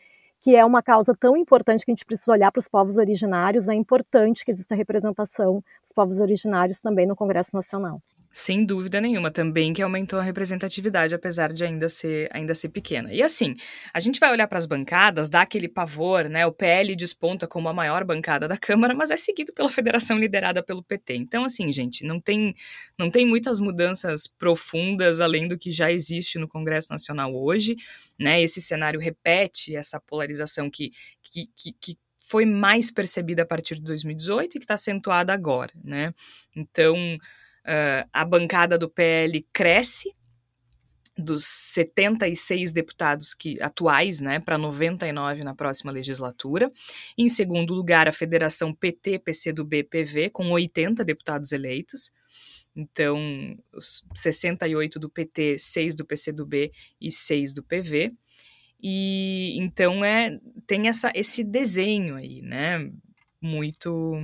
que é uma causa tão importante que a gente precisa olhar para os povos originários, é importante que exista representação dos povos originários também no Congresso Nacional. Sem dúvida nenhuma, também que aumentou a representatividade, apesar de ainda ser, ainda ser pequena. E assim, a gente vai olhar para as bancadas, dá aquele pavor, né? O PL desponta como a maior bancada da Câmara, mas é seguido pela federação liderada pelo PT. Então, assim, gente, não tem, não tem muitas mudanças profundas além do que já existe no Congresso Nacional hoje, né? Esse cenário repete essa polarização que, que, que, que foi mais percebida a partir de 2018 e que está acentuada agora, né? Então Uh, a bancada do PL cresce dos 76 deputados que atuais, né, para 99 na próxima legislatura. Em segundo lugar, a Federação PT, PCdoB, PV, com 80 deputados eleitos. Então, 68 do PT, 6 do PCdoB e 6 do PV. E então é tem essa esse desenho aí, né, muito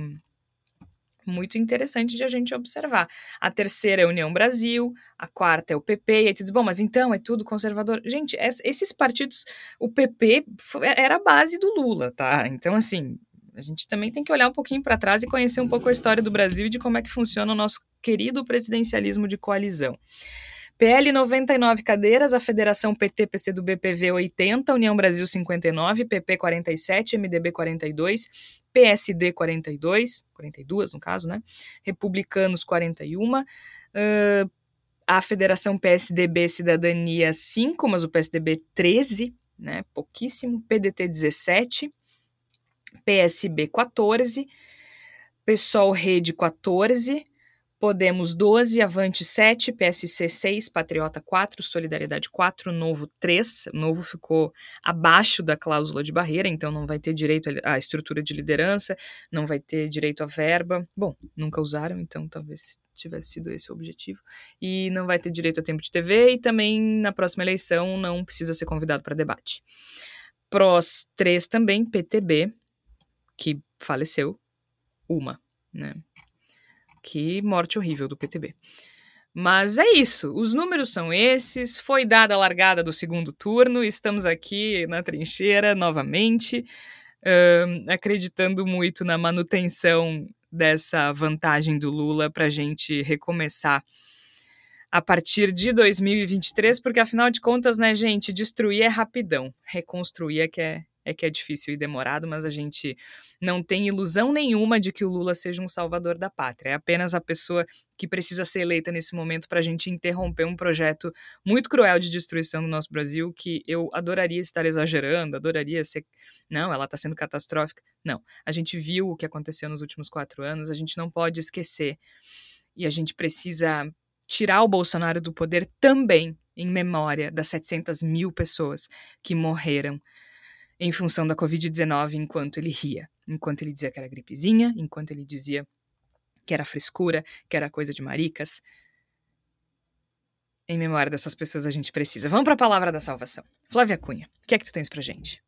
muito interessante de a gente observar. A terceira é a União Brasil, a quarta é o PP, e aí tu diz, bom, mas então é tudo conservador. Gente, esses partidos, o PP era a base do Lula, tá? Então, assim, a gente também tem que olhar um pouquinho para trás e conhecer um pouco a história do Brasil e de como é que funciona o nosso querido presidencialismo de coalizão. PL 99 cadeiras, a Federação PT, PC do BPV 80, União Brasil 59, PP 47, MDB 42, PSD 42, 42 no caso, né? Republicanos 41, uh, a Federação PSDB Cidadania 5, mas o PSDB 13, né? Pouquíssimo, PDT 17, PSB 14, PSOL Rede 14, Podemos 12, Avante 7, PSC 6, Patriota 4, Solidariedade 4, Novo 3. Novo ficou abaixo da cláusula de barreira, então não vai ter direito à estrutura de liderança, não vai ter direito à verba. Bom, nunca usaram, então talvez tivesse sido esse o objetivo. E não vai ter direito a tempo de TV e também na próxima eleição não precisa ser convidado para debate. PROS 3 também, PTB, que faleceu, uma, né? Que morte horrível do PTB. Mas é isso, os números são esses. Foi dada a largada do segundo turno, estamos aqui na trincheira novamente, uh, acreditando muito na manutenção dessa vantagem do Lula para a gente recomeçar a partir de 2023, porque afinal de contas, né, gente, destruir é rapidão, reconstruir é que é, é que é difícil e demorado, mas a gente não tem ilusão nenhuma de que o Lula seja um salvador da pátria. É apenas a pessoa que precisa ser eleita nesse momento para a gente interromper um projeto muito cruel de destruição do nosso Brasil, que eu adoraria estar exagerando, adoraria ser. Não, ela está sendo catastrófica. Não. A gente viu o que aconteceu nos últimos quatro anos, a gente não pode esquecer. E a gente precisa tirar o Bolsonaro do poder também em memória das 700 mil pessoas que morreram em função da Covid-19 enquanto ele ria, enquanto ele dizia que era gripezinha, enquanto ele dizia que era frescura, que era coisa de maricas. Em memória dessas pessoas a gente precisa. Vamos para a palavra da salvação. Flávia Cunha, o que é que tu tens pra gente?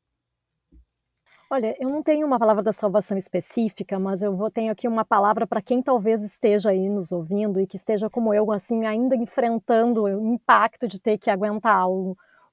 Olha, eu não tenho uma palavra da salvação específica, mas eu vou tenho aqui uma palavra para quem talvez esteja aí nos ouvindo e que esteja como eu, assim, ainda enfrentando o impacto de ter que aguentar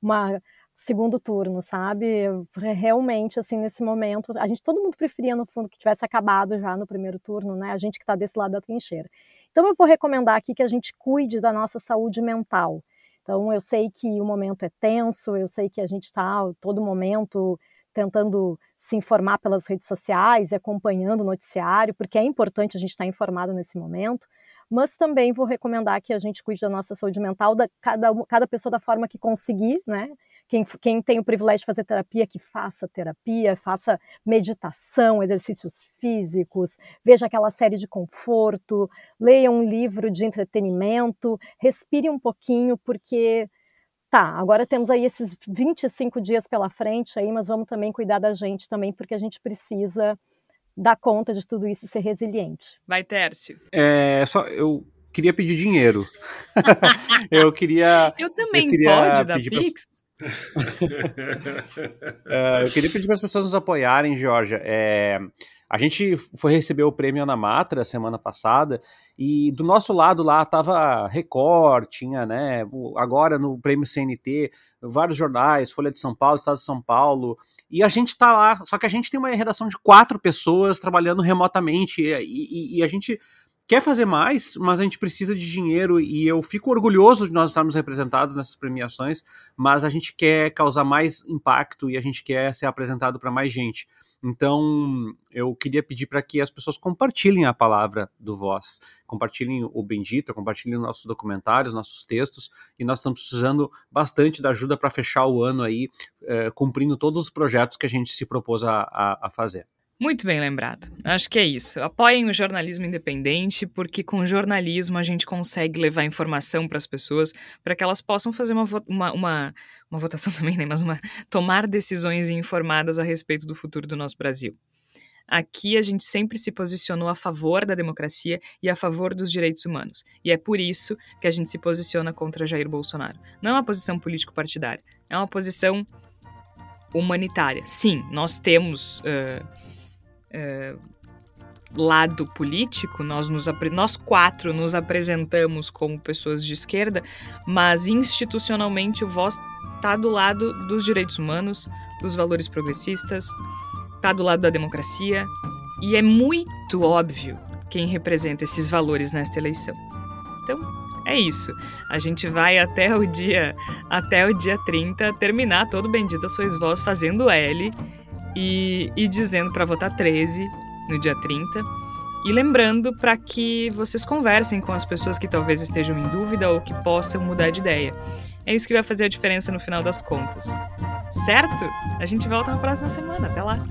uma segundo turno, sabe? Realmente, assim, nesse momento, a gente, todo mundo preferia, no fundo, que tivesse acabado já no primeiro turno, né? A gente que está desse lado da trincheira. Então, eu vou recomendar aqui que a gente cuide da nossa saúde mental. Então, eu sei que o momento é tenso, eu sei que a gente está, todo momento, tentando se informar pelas redes sociais e acompanhando o noticiário, porque é importante a gente estar informado nesse momento. Mas também vou recomendar que a gente cuide da nossa saúde mental, da cada, cada pessoa da forma que conseguir, né? Quem, quem, tem o privilégio de fazer terapia, que faça terapia, faça meditação, exercícios físicos, veja aquela série de conforto, leia um livro de entretenimento, respire um pouquinho, porque tá, agora temos aí esses 25 dias pela frente aí, mas vamos também cuidar da gente também, porque a gente precisa dar conta de tudo isso e ser resiliente. Vai, Tércio. É, só eu queria pedir dinheiro. eu queria. Eu também eu queria pode dar Pix? Uh, eu queria pedir para as pessoas nos apoiarem, Georgia. É, a gente foi receber o prêmio Ana Matra semana passada e do nosso lado lá tava Record, tinha, né, agora no prêmio CNT, vários jornais, Folha de São Paulo, Estado de São Paulo, e a gente tá lá, só que a gente tem uma redação de quatro pessoas trabalhando remotamente e, e, e a gente quer fazer mais, mas a gente precisa de dinheiro e eu fico orgulhoso de nós estarmos representados nessas premiações, mas a gente quer causar mais impacto e a gente quer ser apresentado para mais gente. Então, eu queria pedir para que as pessoas compartilhem a palavra do Voz, compartilhem o Bendito, compartilhem nossos documentários, nossos textos, e nós estamos precisando bastante da ajuda para fechar o ano aí, eh, cumprindo todos os projetos que a gente se propôs a, a, a fazer. Muito bem lembrado. Acho que é isso. Apoiem o jornalismo independente, porque com jornalismo a gente consegue levar informação para as pessoas para que elas possam fazer uma, uma, uma, uma, votação também, né? Mas uma, tomar decisões informadas a respeito do futuro do nosso Brasil. Aqui a gente sempre se posicionou a favor da democracia e a favor dos direitos humanos. E é por isso que a gente se posiciona contra Jair Bolsonaro. Não é uma posição político-partidária, é uma posição humanitária. Sim, nós temos. Uh, é, lado político, nós, nos, nós quatro nos apresentamos como pessoas de esquerda, mas institucionalmente o Voz está do lado dos direitos humanos, dos valores progressistas, está do lado da democracia, e é muito óbvio quem representa esses valores nesta eleição. Então, é isso. A gente vai até o dia até o dia 30 terminar todo Bendita Sois Vós fazendo L e, e dizendo para votar 13 no dia 30. E lembrando para que vocês conversem com as pessoas que talvez estejam em dúvida ou que possam mudar de ideia. É isso que vai fazer a diferença no final das contas. Certo? A gente volta na próxima semana. Até lá!